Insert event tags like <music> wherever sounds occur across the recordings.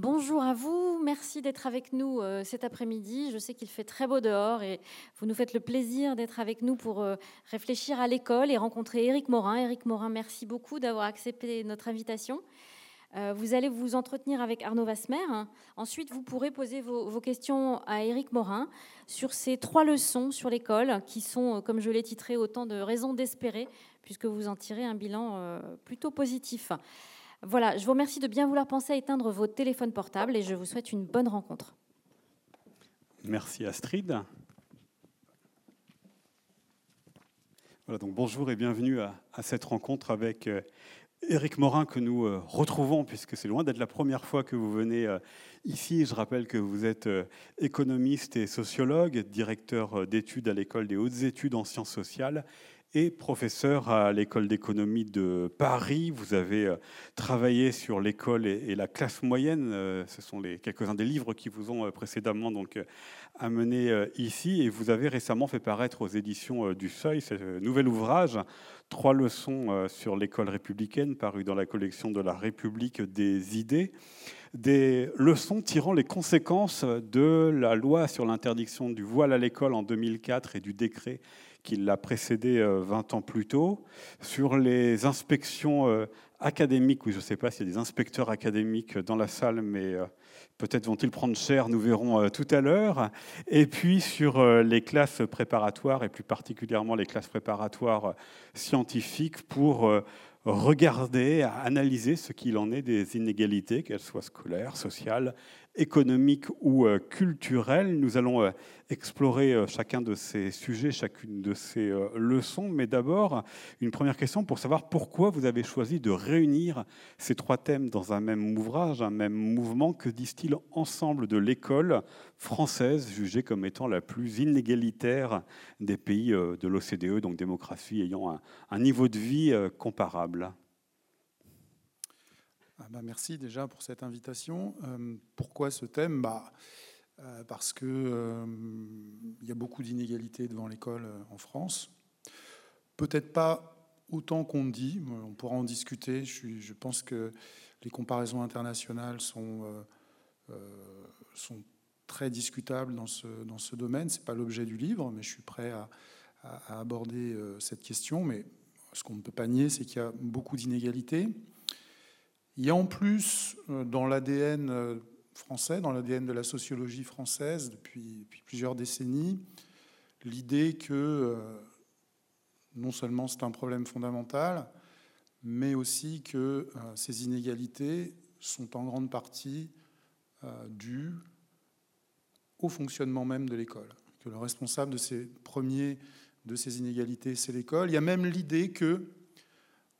Bonjour à vous, merci d'être avec nous euh, cet après-midi. Je sais qu'il fait très beau dehors et vous nous faites le plaisir d'être avec nous pour euh, réfléchir à l'école et rencontrer Éric Morin. Éric Morin, merci beaucoup d'avoir accepté notre invitation. Euh, vous allez vous entretenir avec Arnaud Vasmer. Ensuite, vous pourrez poser vos, questions à Éric Morin sur ces trois leçons sur l'école qui sont, comme je l'ai titré, autant de raisons d'espérer, puisque vous en tirez un bilan plutôt positif. Voilà, je vous remercie de bien vouloir penser à éteindre vos téléphones portables et je vous souhaite une bonne rencontre. Merci Astrid. Voilà, donc bonjour et bienvenue à, cette rencontre avec euh, Éric Morin que nous euh, retrouvons, puisque c'est loin d'être la première fois que vous venez euh, ici. Je rappelle que vous êtes économiste et sociologue, directeur d'études à l'école des hautes études en sciences sociales et professeur à l'école d'économie de Paris. Vous avez euh, travaillé sur l'école et la classe moyenne. Euh, ce sont les, quelques-uns des livres qui vous ont euh, précédemment donc amené ici. Et vous avez récemment fait paraître aux éditions du Seuil ce nouvel ouvrage, Trois leçons sur l'école républicaine, paru dans la collection de la République des idées des leçons tirant les conséquences de la loi sur l'interdiction du voile à l'école en 2004 et du décret qui l'a précédé 20 euh, ans plus tôt, sur les inspections euh, académiques, où je ne sais pas s'il y a des inspecteurs académiques dans la salle, mais euh, peut-être vont-ils prendre cher, nous verrons tout à l'heure, et puis sur les classes préparatoires, et plus particulièrement les classes préparatoires scientifiques, pour regarder, analyser ce qu'il en est des inégalités, qu'elles soient scolaires, sociales, économique ou euh, culturelle. Nous allons euh, explorer euh, chacun de ces sujets, chacune de ces leçons. Mais d'abord, une première question pour savoir pourquoi vous avez choisi de réunir ces trois thèmes dans un même ouvrage, un même mouvement. Que disent-ils ensemble de l'école française, jugée comme étant la plus inégalitaire des pays de l'OCDE, donc démocratie ayant un niveau de vie comparable? Ah bah, merci déjà pour cette invitation. Euh, pourquoi ce thème? Bah, euh, Parce qu'il euh, y a beaucoup d'inégalités devant l'école en France. Peut-être pas autant qu'on dit, on pourra en discuter. Je, pense que les comparaisons internationales sont, très discutables dans ce, dans ce domaine. Ce n'est pas l'objet du livre, mais je suis prêt à, à aborder cette question. Mais ce qu'on ne peut pas nier, c'est qu'il y a beaucoup d'inégalités. Il y a en plus euh, dans l'ADN euh, français, dans l'ADN de la sociologie française depuis, plusieurs décennies, l'idée que euh, non seulement c'est un problème fondamental, mais aussi que ces inégalités sont en grande partie dues au fonctionnement même de l'école, que le responsable de ces premiers de ces inégalités, c'est l'école. Il y a même l'idée que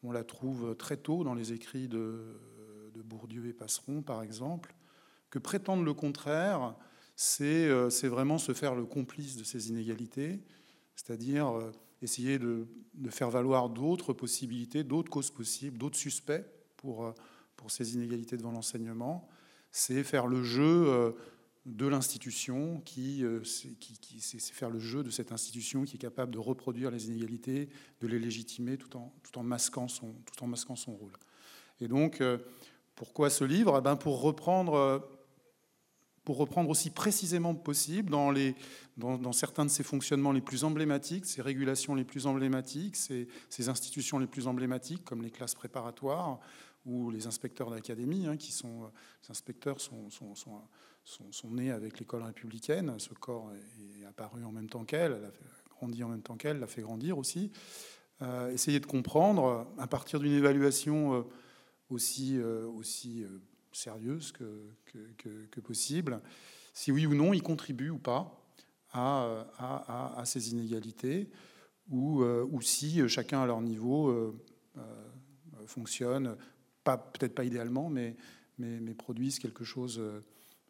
on la trouve très tôt dans les écrits de, Bourdieu et Passeron, par exemple, que prétendre le contraire, euh, c'est vraiment se faire le complice de ces inégalités, c'est-à-dire euh, essayer de, faire valoir d'autres possibilités, d'autres causes possibles, d'autres suspects pour, euh, ces inégalités devant l'enseignement. C'est faire le jeu de l'institution, qui, qui, c'est faire le jeu de cette institution qui est capable de reproduire les inégalités, de les légitimer tout en, tout en, masquant, son, tout en masquant son rôle. Et donc, pourquoi ce livre? Eh ben pour, reprendre, pour reprendre aussi précisément possible dans, certains de ces fonctionnements les plus emblématiques, ces régulations les plus emblématiques, ces institutions les plus emblématiques, comme les classes préparatoires ou les inspecteurs d'académie, hein, qui sont, les inspecteurs sont, sont, sont, sont nés avec l'école républicaine. Ce corps est apparu en même temps qu'elle, elle a grandi en même temps qu'elle, l'a fait grandir aussi. Euh, essayer de comprendre, à partir d'une évaluation euh, aussi, euh, aussi euh, sérieuse que, que, possible, si oui ou non il contribue ou pas à, à, ces inégalités, ou, euh, ou, si chacun à leur niveau fonctionne, peut-être pas idéalement, mais, mais, mais, produisent quelque chose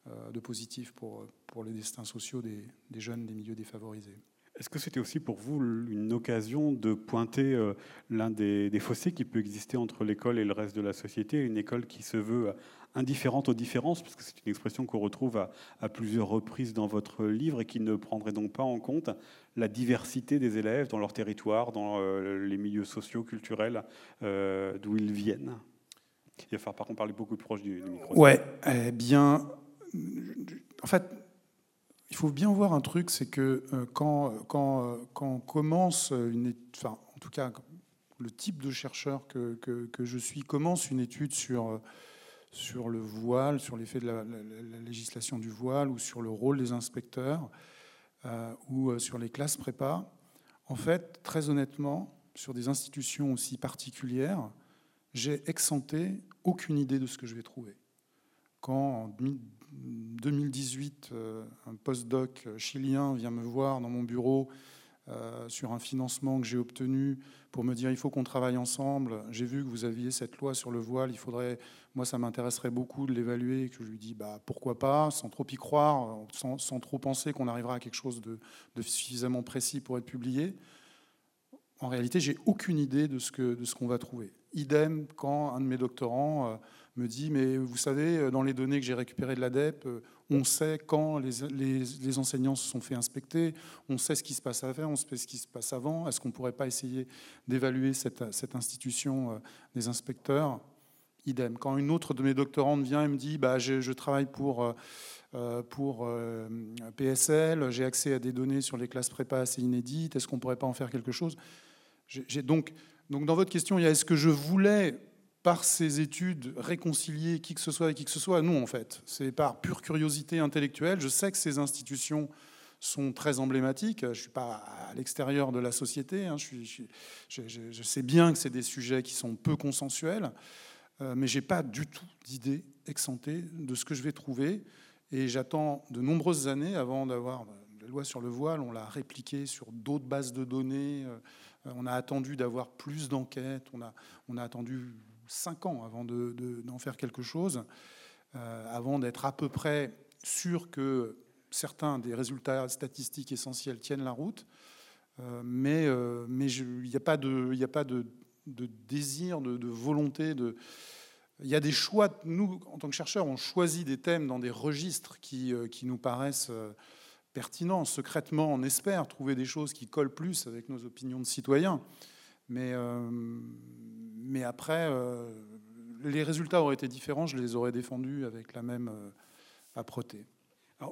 de positif pour, pour les destins sociaux des, des jeunes des milieux défavorisés. Est-ce que c'était aussi pour vous une occasion de pointer euh, l'un des, fossés qui peut exister entre l'école et le reste de la société, une école qui se veut indifférente aux différences, parce que c'est une expression qu'on retrouve à, plusieurs reprises dans votre livre et qui ne prendrait donc pas en compte la diversité des élèves dans leur territoire, dans euh, les milieux sociaux, culturels euh, d'où ils viennent? Il va falloir par contre parler beaucoup plus proche du, micro. Ouais, eh bien, en fait, il faut bien voir un truc, c'est que euh, quand, quand, quand on commence une, enfin, en tout cas, le type de chercheur que, que, je suis commence une étude sur, sur le voile, sur l'effet de la, législation du voile ou sur le rôle des inspecteurs euh, ou euh, sur les classes prépa. En fait, très honnêtement, sur des institutions aussi particulières, j'ai excenté aucune idée de ce que je vais trouver. Quand en 2018, euh, un postdoc chilien vient me voir dans mon bureau euh, sur un financement que j'ai obtenu pour me dire il faut qu'on travaille ensemble. J'ai vu que vous aviez cette loi sur le voile, il faudrait, moi ça m'intéresserait beaucoup de l'évaluer. Que je lui dis bah, pourquoi pas, sans trop y croire, sans, sans trop penser qu'on arrivera à quelque chose de, suffisamment précis pour être publié. En réalité, j'ai aucune idée de ce qu'on va trouver. Idem quand un de mes doctorants euh, me dit mais vous savez, euh, dans les données que j'ai récupérées de l'ADEP, on sait quand les, enseignants se sont fait inspecter, on sait ce qui se passe avant, on sait ce qui se passe avant. Est-ce qu'on ne pourrait pas essayer d'évaluer cette, institution euh, des inspecteurs? Idem. Quand une autre de mes doctorantes vient et me dit bah, je, travaille pour, euh, euh, pour PSL, j'ai accès à des données sur les classes prépa assez inédites, est-ce qu'on ne pourrait pas en faire quelque chose? Donc, donc, dans votre question, il y a est-ce que je voulais par ces études réconcilier qui que ce soit avec qui que ce soit. Non, en fait, c'est par pure curiosité intellectuelle. Je sais que ces institutions sont très emblématiques. Je ne suis pas à l'extérieur de la société. Hein. Je, sais bien que c'est des sujets qui sont peu consensuels, euh, mais je n'ai pas du tout d'idée exemptée de ce que je vais trouver. Et j'attends de nombreuses années avant d'avoir la loi sur le voile. On l'a répliqué sur d'autres bases de données. Euh, on a attendu d'avoir plus d'enquêtes. On a, on a attendu cinq ans avant d'en faire quelque chose, euh, avant d'être à peu près sûr que certains des résultats statistiques essentiels tiennent la route. Euh, mais euh, mais il n'y a pas de, a pas de, désir, de, volonté. De... Il y a des choix. Nous, en tant que chercheurs, on choisit des thèmes dans des registres qui, qui nous paraissent pertinents. Secrètement, on espère trouver des choses qui collent plus avec nos opinions de citoyens. Mais, mais après, euh, les résultats auraient été différents, je les aurais défendus avec la même euh, âpreté.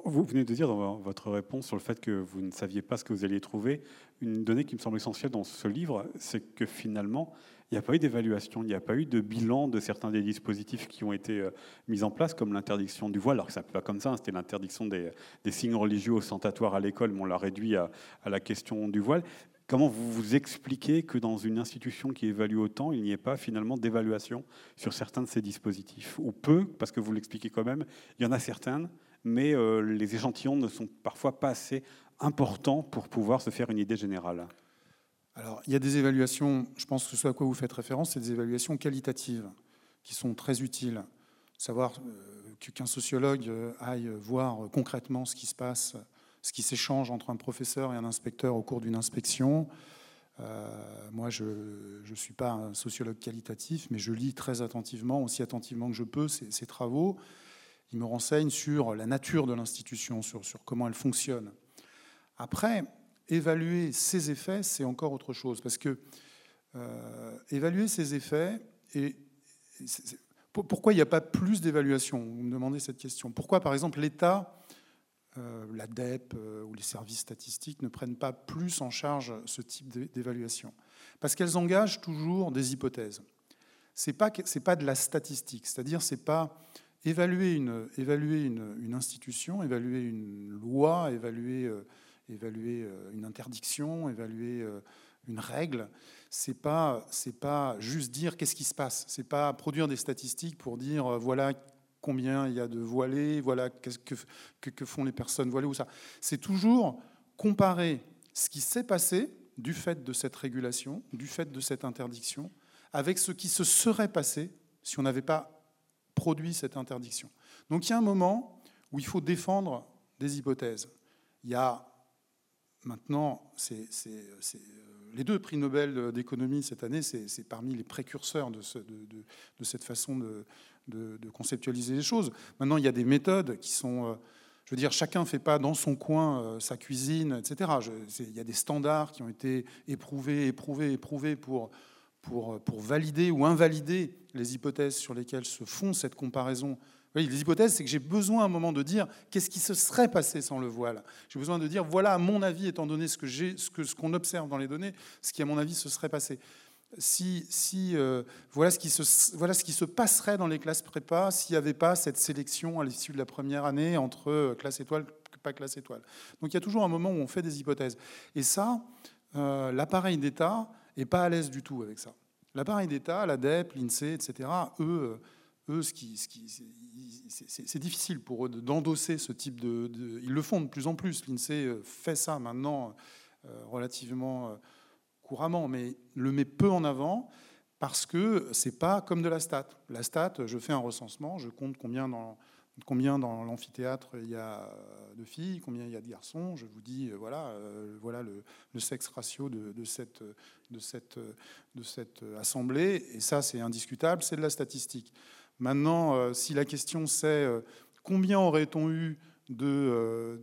vous venez de dire dans votre réponse sur le fait que vous ne saviez pas ce que vous alliez trouver. Une donnée qui me semble essentielle dans ce livre, c'est que finalement, il n'y a pas eu d'évaluation, il n'y a pas eu de bilan de certains des dispositifs qui ont été euh, mis en place, comme l'interdiction du voile. Alors que ça ne peut pas comme ça, hein, c'était l'interdiction des, signes religieux ostentatoires à l'école, mais on l'a réduit à, la question du voile. Comment vous vous expliquez que dans une institution qui évalue autant, il n'y ait pas finalement d'évaluation sur certains de ces dispositifs? Ou peu, parce que vous l'expliquez quand même, il y en a certaines, mais euh, les échantillons ne sont parfois pas assez importants pour pouvoir se faire une idée générale. Alors, il y a des évaluations, je pense que ce à quoi vous faites référence, c'est des évaluations qualitatives qui sont très utiles. Savoir euh, qu'un sociologue euh, aille voir concrètement ce qui se passe ce qui s'échange entre un professeur et un inspecteur au cours d'une inspection. Euh, moi, je ne suis pas un sociologue qualitatif, mais je lis très attentivement, aussi attentivement que je peux, ces, travaux. Ils me renseignent sur la nature de l'institution, sur, sur comment elle fonctionne. Après, évaluer ses effets, c'est encore autre chose, parce que euh, évaluer ses effets, et pourquoi il n'y a pas plus d'évaluation? Vous me demandez cette question. Pourquoi, par exemple, l'État euh, l'ADEP euh, ou les services statistiques ne prennent pas plus en charge ce type d'évaluation Parce qu'elles engagent toujours des hypothèses. Ce n'est pas, pas de la statistique, c'est-à-dire c'est pas évaluer, une, évaluer une, institution, évaluer une loi, évaluer, euh, évaluer une interdiction, évaluer une règle. C'est pas c'est pas juste dire qu'est-ce qui se passe. C'est pas produire des statistiques pour dire voilà combien il y a de voilés, voilà qu'est-ce que, font les personnes voilées ou ça. C'est toujours comparer ce qui s'est passé du fait de cette régulation, du fait de cette interdiction, avec ce qui se serait passé si on n'avait pas produit cette interdiction. Donc il y a un moment où il faut défendre des hypothèses. Il y a maintenant, c'est, les deux prix Nobel d'économie cette année, c'est, parmi les précurseurs de cette façon de, de, conceptualiser les choses. Maintenant, il y a des méthodes qui sont... Euh, je veux dire, chacun ne fait pas dans son coin euh, sa cuisine, etc. il y a des standards qui ont été éprouvés, éprouvés, éprouvés pour, pour, pour valider ou invalider les hypothèses sur lesquelles se font cette comparaison les hypothèses, c'est que j'ai besoin à un moment de dire qu'est-ce qui se serait passé sans le voile. J'ai besoin de dire voilà, à mon avis, étant donné ce que ce que ce qu'on observe dans les données, ce qui à mon avis se serait passé. Si, euh, voilà ce qui se voilà ce qui se passerait dans les classes prépa s'il n'y avait pas cette sélection à l'issue de la première année entre euh, classe étoile pas classe étoile. Donc il y a toujours un moment où on fait des hypothèses. Et ça, euh, l'appareil d'État est pas à l'aise du tout avec ça. L'appareil d'État, l'ADEP, l'INSEE, etc. Eux eux, ce qui, c'est difficile pour eux d'endosser ce type de, Ils le font de plus en plus. L'INSEE fait ça maintenant relativement couramment, mais le met peu en avant parce que c'est pas comme de la stat. La stat, je fais un recensement, je compte combien dans l'amphithéâtre il y a de filles, combien il y a de garçons. Je vous dis, voilà, voilà le, sexe ratio de, cette, de, cette, de cette assemblée. Et ça, c'est indiscutable, c'est de la statistique. Maintenant, euh, si la question c'est euh, combien aurait-on eu de, euh,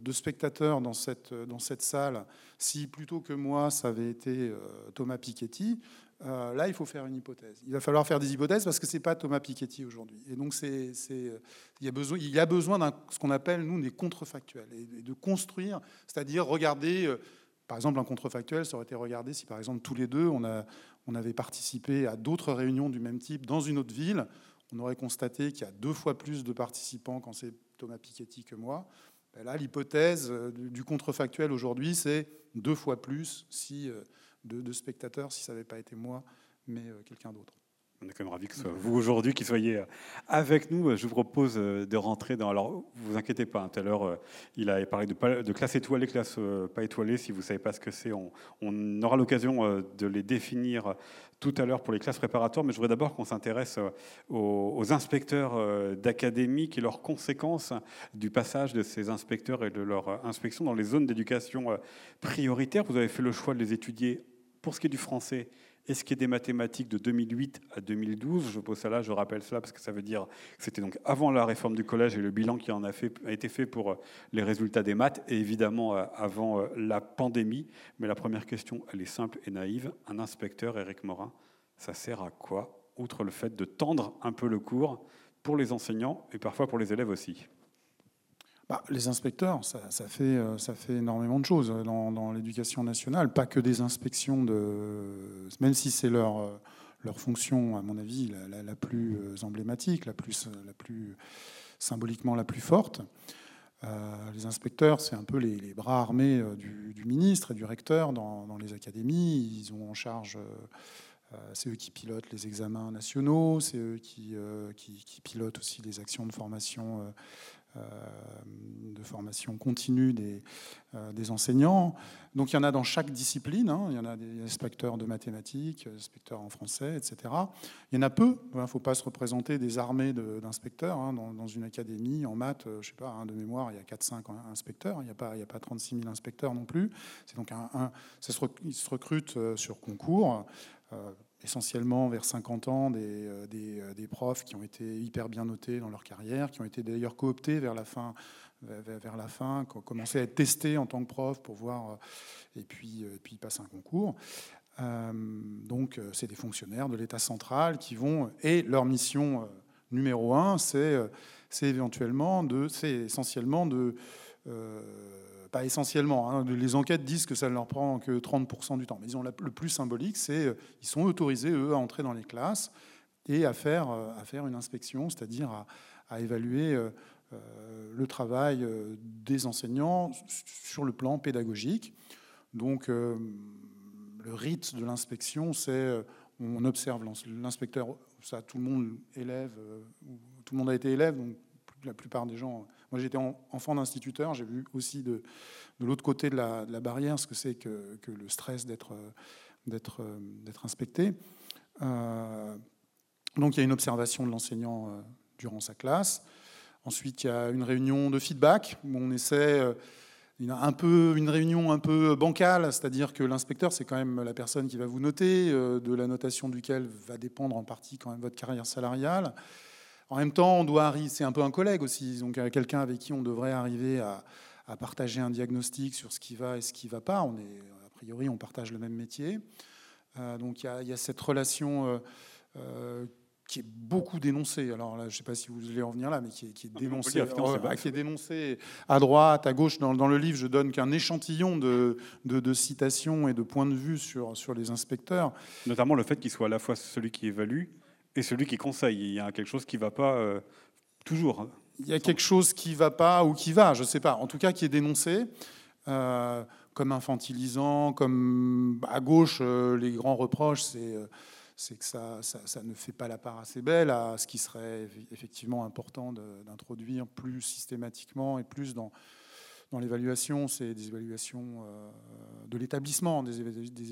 de, spectateurs dans cette, salle si plutôt que moi ça avait été Thomas Piketty, là il faut faire une hypothèse. Il va falloir faire des hypothèses parce que c'est pas Thomas Piketty aujourd'hui. Et donc il y a besoin, il d'un ce qu'on appelle nous des contrefactuels et de construire, c'est-à-dire regarder. Par exemple, un contrefactuel, ça aurait été regardé si, par exemple, tous les deux, on, on avait participé à d'autres réunions du même type dans une autre ville, on aurait constaté qu'il y a deux fois plus de participants quand c'est Thomas Piketty que moi. Ben là, l'hypothèse euh, du contrefactuel aujourd'hui, c'est deux fois plus si, euh, de, spectateurs si ça n'avait pas été moi, mais euh, quelqu'un d'autre. On est quand même ravis que ce soit vous aujourd'hui qui soyez avec nous. Je vous propose de rentrer dans. Alors, vous inquiétez pas, hein, tout à l'heure, il a parlé de, de classe étoilée, classe pas étoilée. Si vous ne savez pas ce que c'est, on, aura l'occasion de les définir tout à l'heure pour les classes préparatoires, mais je voudrais d'abord qu'on s'intéresse euh, aux, inspecteurs euh, d'académie et leurs conséquences du passage de ces inspecteurs et de leur inspection dans les zones d'éducation euh, prioritaire. Vous avez fait le choix de les étudier pour ce qui est du français et ce qui est des mathématiques de 2008 à 2012, je pose ça là, je rappelle cela parce que ça veut dire que c'était donc avant la réforme du collège et le bilan qui en a, a été fait pour euh, les résultats des maths et évidemment euh, avant euh, la pandémie. Mais la première question, elle est simple et naïve. Un inspecteur, Éric Morin, ça sert à quoi, outre le fait de tendre un peu le cours pour les enseignants et parfois pour les élèves aussi? Bah, les inspecteurs, ça, fait, euh, ça fait énormément de choses dans, l'éducation nationale, pas que des inspections, même si c'est leur, euh, leur fonction, à mon avis, la, plus euh, emblématique, la plus, symboliquement la plus forte. les inspecteurs, c'est un peu les, bras armés du, ministre et du recteur dans, les académies. Ils ont en charge, c'est eux qui pilotent les examens nationaux, c'est eux qui, pilotent aussi les actions de formation de formation continue des, euh, des, enseignants. Donc il y en a dans chaque discipline. Hein. Il y en a des inspecteurs de mathématiques, inspecteurs en français, etc. Il y en a peu. Il ne faut pas se représenter des armées d'inspecteurs. Hein. Dans, une académie, en maths, euh, je sais pas, hein, de mémoire, il y a 4-5 inspecteurs. Il n'y a, pas, a pas 36 000 inspecteurs non plus. C'est donc un, ils se recrutent sur concours essentiellement vers 50 ans des, euh, euh, des, profs qui ont été hyper bien notés dans leur carrière, qui ont été d'ailleurs cooptés vers la fin, vers, la fin, qui ont commencé à être testés en tant que prof pour voir, euh, et puis, puis passer un concours. donc, c'est des fonctionnaires de l'État central qui vont, et leur mission numéro un, c'est éventuellement de, c'est essentiellement de pas essentiellement. Hein. Les enquêtes disent que ça ne leur prend que 30% du temps. Mais disons, le plus symbolique, c'est qu'ils sont autorisés, eux, à entrer dans les classes et à faire, euh, à faire une inspection, c'est-à-dire à, évaluer euh, euh, le travail des enseignants sur le plan pédagogique. Donc, le rite de l'inspection, c'est on observe l'inspecteur, ça tout le monde élève, tout le monde a été élève, donc la plupart des gens moi, j'étais enfant d'instituteur, j'ai vu aussi de, de l'autre côté de la, barrière ce que c'est que, que, le stress d'être, inspecté. Euh, donc, il y a une observation de l'enseignant euh, durant sa classe. Ensuite, il y a une réunion de feedback où on essaie euh, un peu, une réunion un peu bancale, c'est-à-dire que l'inspecteur, c'est quand même la personne qui va vous noter, de la notation duquel va dépendre en partie quand même votre carrière salariale. En même temps, on doit c'est un peu un collègue aussi, donc quelqu'un avec qui on devrait arriver à, partager un diagnostic sur ce qui va et ce qui ne va pas. On est, a priori, on partage le même métier. donc il y, a cette relation qui est beaucoup dénoncée. Alors là, je ne sais pas si vous voulez en venir là, mais qui est, qui est dénoncée, qui est dénoncé à droite, à gauche. Dans, dans le livre, je donne qu'un échantillon de, de, citations et de points de vue sur, sur les inspecteurs. Notamment le fait qu'il soit à la fois celui qui évalue et celui qui conseille. Il y a quelque chose qui ne va pas euh, toujours. Hein. Il y a quelque chose qui ne va pas ou qui va, je ne sais pas. En tout cas, qui est dénoncé. Euh, comme infantilisant, comme à gauche, euh, les grands reproches, c'est que ça, ne fait pas la part assez belle à ce qui serait effectivement important d'introduire plus systématiquement et plus dans, dans l'évaluation, c'est des évaluations euh, de l'établissement, des,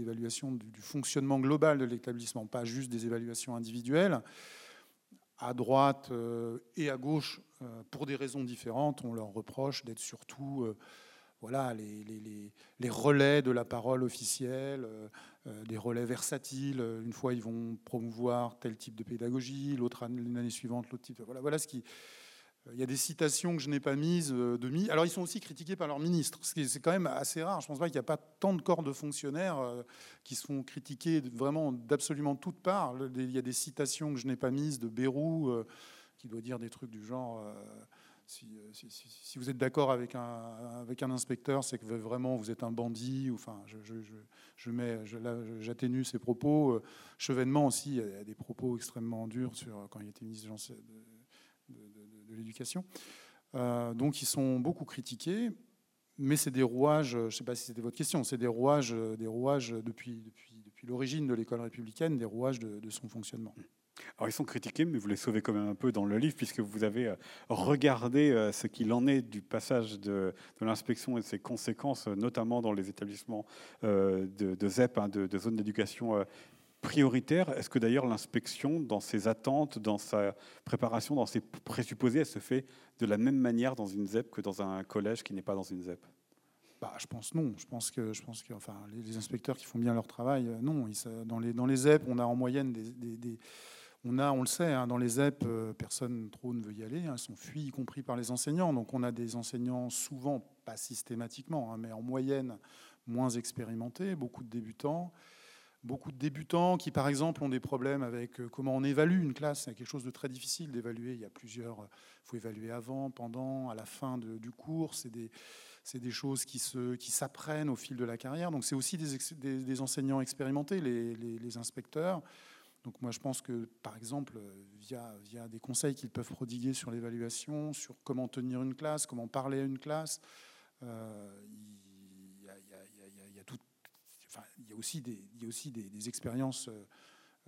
évaluations du, fonctionnement global de l'établissement, pas juste des évaluations individuelles. À droite euh, et à gauche, euh, pour des raisons différentes, on leur reproche d'être surtout voilà, les, relais de la parole officielle, des relais versatiles. Une fois, ils vont promouvoir tel type de pédagogie, l'autre l'année suivante, l'autre type. Voilà, voilà ce qui. Il y a des citations que je n'ai pas mises euh, de. Alors, ils sont aussi critiqués par leur ministre, ce qui c'est quand même assez rare. Je pense pas qu'il n'y a pas tant de corps de fonctionnaires qui se font critiquer vraiment d'absolument toutes parts. Il y a des citations que je n'ai pas mises de Bérou, qui doit dire des trucs du genre. Euh, si, vous êtes d'accord avec un, inspecteur, c'est que vraiment vous êtes un bandit. Enfin, je, je, j'atténue ses propos. Euh, Chevènement aussi, il y a des propos extrêmement durs sur quand il était ministre de, de, de, l'éducation. Euh, donc ils sont beaucoup critiqués, mais c'est des rouages. Je ne sais pas si c'était votre question. C'est des rouages, des rouages depuis, depuis, l'origine de l'école républicaine, des rouages de son fonctionnement. Alors ils sont critiqués, mais vous les sauvez quand même un peu dans le livre, puisque vous avez euh, regardé euh, ce qu'il en est du passage de, l'inspection et de ses conséquences, notamment dans les établissements de, ZEP, hein, de, zones d'éducation prioritaire. Est-ce que d'ailleurs l'inspection, dans ses attentes, dans sa préparation, dans ses présupposés, elle se fait de la même manière dans une ZEP que dans un collège qui n'est pas dans une ZEP? Bah, je pense non. Je pense que, je pense que enfin, les, inspecteurs qui font bien leur travail, non. dans, les, dans les ZEP, on a en moyenne des on a, on le sait, hein, dans les ZEP, euh, personne trop ne veut y aller. Hein, elles sont fuies, y compris par les enseignants. Donc on a des enseignants souvent, pas systématiquement, hein, mais en moyenne moins expérimentés, beaucoup de débutants. Beaucoup de débutants qui, par exemple, ont des problèmes avec euh, comment on évalue une classe. C'est quelque chose de très difficile d'évaluer. Il y a plusieurs. Euh, faut évaluer avant, pendant, à la fin du cours. C'est des, choses qui s'apprennent au fil de la carrière. Donc c'est aussi des, enseignants expérimentés, les, inspecteurs. Donc moi je pense que par exemple via, via des conseils qu'ils peuvent prodiguer sur l'évaluation, sur comment tenir une classe, comment parler à une classe, il y a aussi des, il y a aussi des, expériences,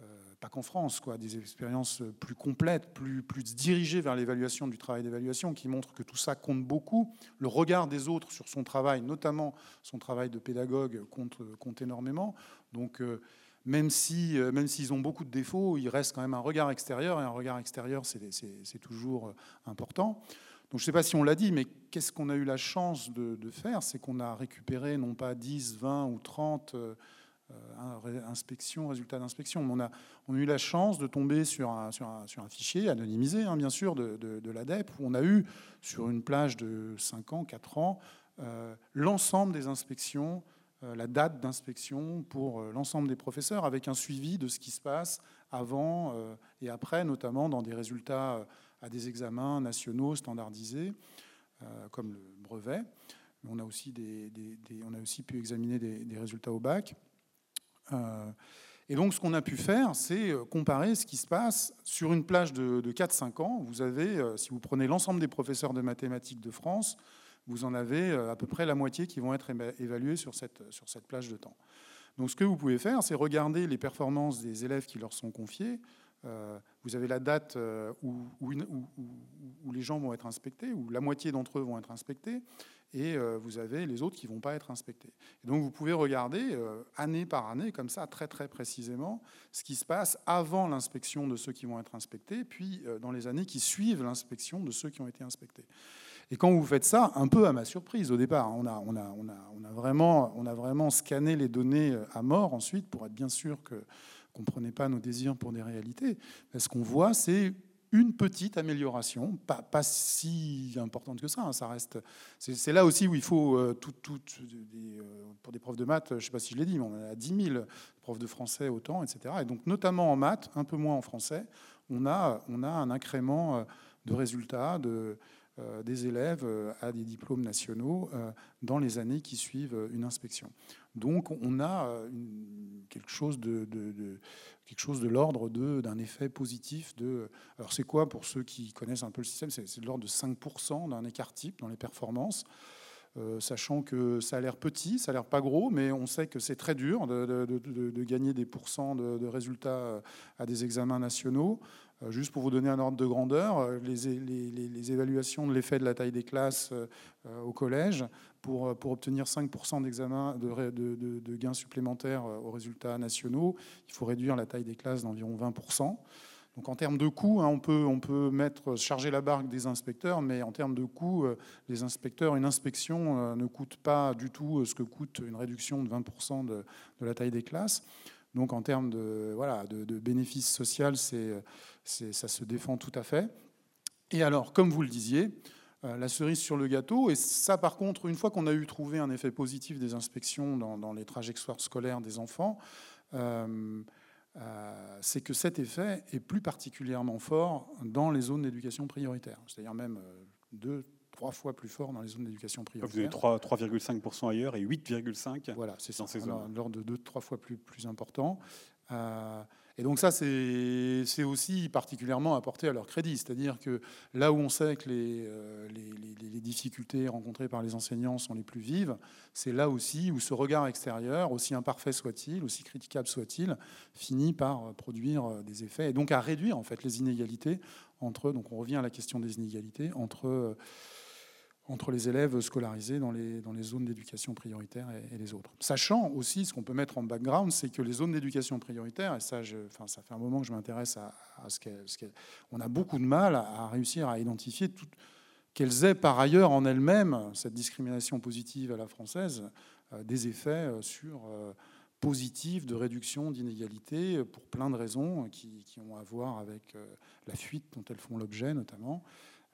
euh, pas qu'en France, quoi, des expériences plus complètes, plus, plus dirigées vers l'évaluation du travail d'évaluation, qui montrent que tout ça compte beaucoup. Le regard des autres sur son travail, notamment son travail de pédagogue, compte, compte énormément. Donc euh, même si, euh, même s'ils ont beaucoup de défauts, il reste quand même un regard extérieur, et un regard extérieur, c'est toujours euh, important. Je ne sais pas si on l'a dit, mais qu'est-ce qu'on a eu la chance de, faire? C'est qu'on a récupéré non pas 10, 20 ou 30 euh, inspections, résultats d'inspection. On a, on a eu la chance de tomber sur un, fichier anonymisé, hein, bien sûr, de, de, l'ADEP, où on a eu, sur une plage de 5 ans, 4 ans, l'ensemble des inspections euh, la date d'inspection pour euh, l'ensemble des professeurs, avec un suivi de ce qui se passe avant euh, et après, notamment dans des résultats à des examens nationaux standardisés, comme le brevet. On a aussi, pu examiner des, résultats au bac. Et donc, ce qu'on a pu faire, c'est comparer ce qui se passe sur une plage de, de 4-5 ans. Vous avez, si vous prenez l'ensemble des professeurs de mathématiques de France, vous en avez euh, à peu près la moitié qui vont être évalués sur cette, sur cette plage de temps. Donc ce que vous pouvez faire, c'est regarder les performances des élèves qui leur sont confiés. Euh, vous avez la date euh, où, les gens vont être inspectés, où la moitié d'entre eux vont être inspectés, et vous avez les autres qui ne vont pas être inspectés. Et donc vous pouvez regarder année par année, comme ça, très très précisément, ce qui se passe avant l'inspection de ceux qui vont être inspectés, puis dans les années qui suivent l'inspection de ceux qui ont été inspectés. Et quand vous faites ça, un peu à ma surprise au départ, on a, on a, on a, on a, vraiment, on a vraiment scanné les données euh, à mort ensuite pour être bien sûr que prenait pas nos désirs pour des réalités. ce qu'on voit, c'est une petite amélioration, pas, si importante que ça. Hein, ça reste. C'est là aussi où il faut euh, tout, tout, euh, pour des profs de maths. Je ne sais pas si je l'ai dit, mais on a 10 000 profs de français autant, etc. Et donc notamment en maths, un peu moins en français, on a, on a un incrément de résultats de euh, des élèves euh, à des diplômes nationaux euh, dans les années qui suivent une inspection. Donc on a quelque chose de, quelque chose de l'ordre d'un effet positif. De, alors c'est quoi pour ceux qui connaissent un peu le système C'est de l'ordre de 5% d'un écart type dans les performances. sachant que ça a l'air petit, ça a l'air pas gros, mais on sait que c'est très dur de, de, gagner des pourcents de, résultats à des examens nationaux. Euh, juste pour vous donner un ordre de grandeur, euh, les, évaluations de l'effet de la taille des classes euh, au collège, pour, pour obtenir 5% d'examen de, de, gains supplémentaires aux résultats nationaux, il faut réduire la taille des classes d'environ 20%. Donc en termes de coûts, hein, on, peut, on peut mettre, charger la barque des inspecteurs, mais en termes de coûts, les inspecteurs, une inspection ne coûte pas du tout ce que coûte une réduction de 20% de, la taille des classes. Donc en termes de, voilà, bénéfices sociaux, c'est ça se défend tout à fait. Et alors, comme vous le disiez, euh, la cerise sur le gâteau, et ça par contre, une fois qu'on a eu trouvé un effet positif des inspections dans, les trajectoires scolaires des enfants, euh, euh, c'est que cet effet est plus particulièrement fort dans les zones d'éducation prioritaire, c'est-à-dire même deux, trois fois plus fort dans les zones d'éducation prioritaire. Vous avez 3,5% ailleurs et 8,5% voilà, c'est dans ces zones. L'ordre de deux, trois fois plus, plus important. Et donc ça, c'est aussi particulièrement apporté à leur crédit. C'est-à-dire que là où on sait que euh, les, les, difficultés rencontrées par les enseignants sont les plus vives, c'est là aussi où ce regard extérieur, aussi imparfait soit-il, aussi critiquable soit-il, finit par produire euh, des effets et donc à réduire en fait les inégalités entre. Donc on revient à la question des inégalités entre euh, entre les élèves scolarisés dans les, zones d'éducation prioritaire et, les autres. Sachant aussi, ce qu'on peut mettre en background, c'est que les zones d'éducation prioritaire, et ça, ça fait un moment que je m'intéresse à, ce qu'on a beaucoup de mal à, réussir à identifier qu'elles aient par ailleurs en elles-mêmes, cette discrimination positive à la française, euh, des effets euh, sur euh, positifs de réduction d'inégalités pour plein de raisons qui, ont à voir avec la fuite dont elles font l'objet notamment.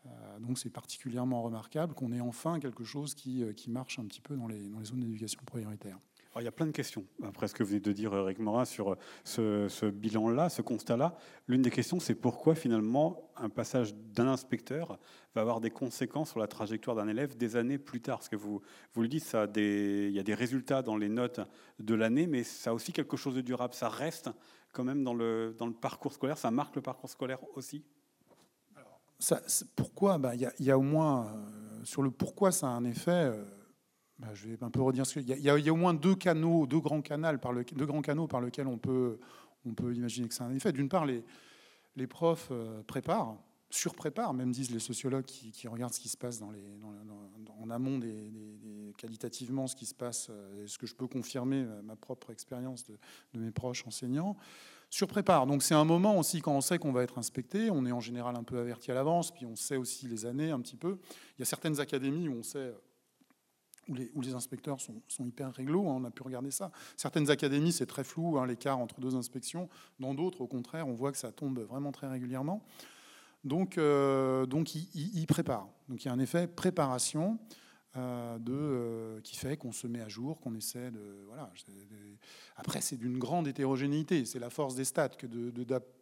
Euh, donc c'est particulièrement remarquable qu'on ait enfin quelque chose qui, euh, marche un petit peu dans les, zones d'éducation prioritaire. il y a plein de questions, après ce que vous venez de dire, Eric Morin, sur ce, bilan-là, ce constat-là. L'une des questions, c'est pourquoi finalement un passage d'un inspecteur va avoir des conséquences sur la trajectoire d'un élève des années plus tard? Parce que vous, vous le dites, ça il y a des résultats dans les notes de l'année, mais ça a aussi quelque chose de durable. Ça reste quand même dans le parcours scolaire, ça marque le parcours scolaire aussi? Pourquoi bah, Il y, a au moins, euh, sur le pourquoi ça a un effet, euh, bah, je vais un peu redire ce qu'il y, y, a au moins deux canaux, deux grands, canaux par le, deux grands canaux par lesquels on peut, on peut imaginer que ça a un effet. D'une part, les, les profs euh, préparent, surpréparent, même disent les sociologues qui, regardent ce qui se passe en amont des, qualitativement ce qui se passe, ce que je peux confirmer ma propre expérience de, de mes proches enseignants surprépare. Donc c'est un moment aussi quand on sait qu'on va être inspecté, on est en général un peu averti à l'avance, puis on sait aussi les années un petit peu. Il y a certaines académies où on sait où les, inspecteurs sont, sont hyper réglo, hein, on a pu regarder ça. Certaines académies, c'est très flou, hein, l'écart entre deux inspections. Dans d'autres, au contraire, on voit que ça tombe vraiment très régulièrement. Donc, euh, donc il, il, prépare. Donc il y a un effet préparation. Euh, de, euh, qui fait qu'on se met à jour, qu'on essaie de. Voilà, Après, c'est d'une grande hétérogénéité. C'est la force des stats que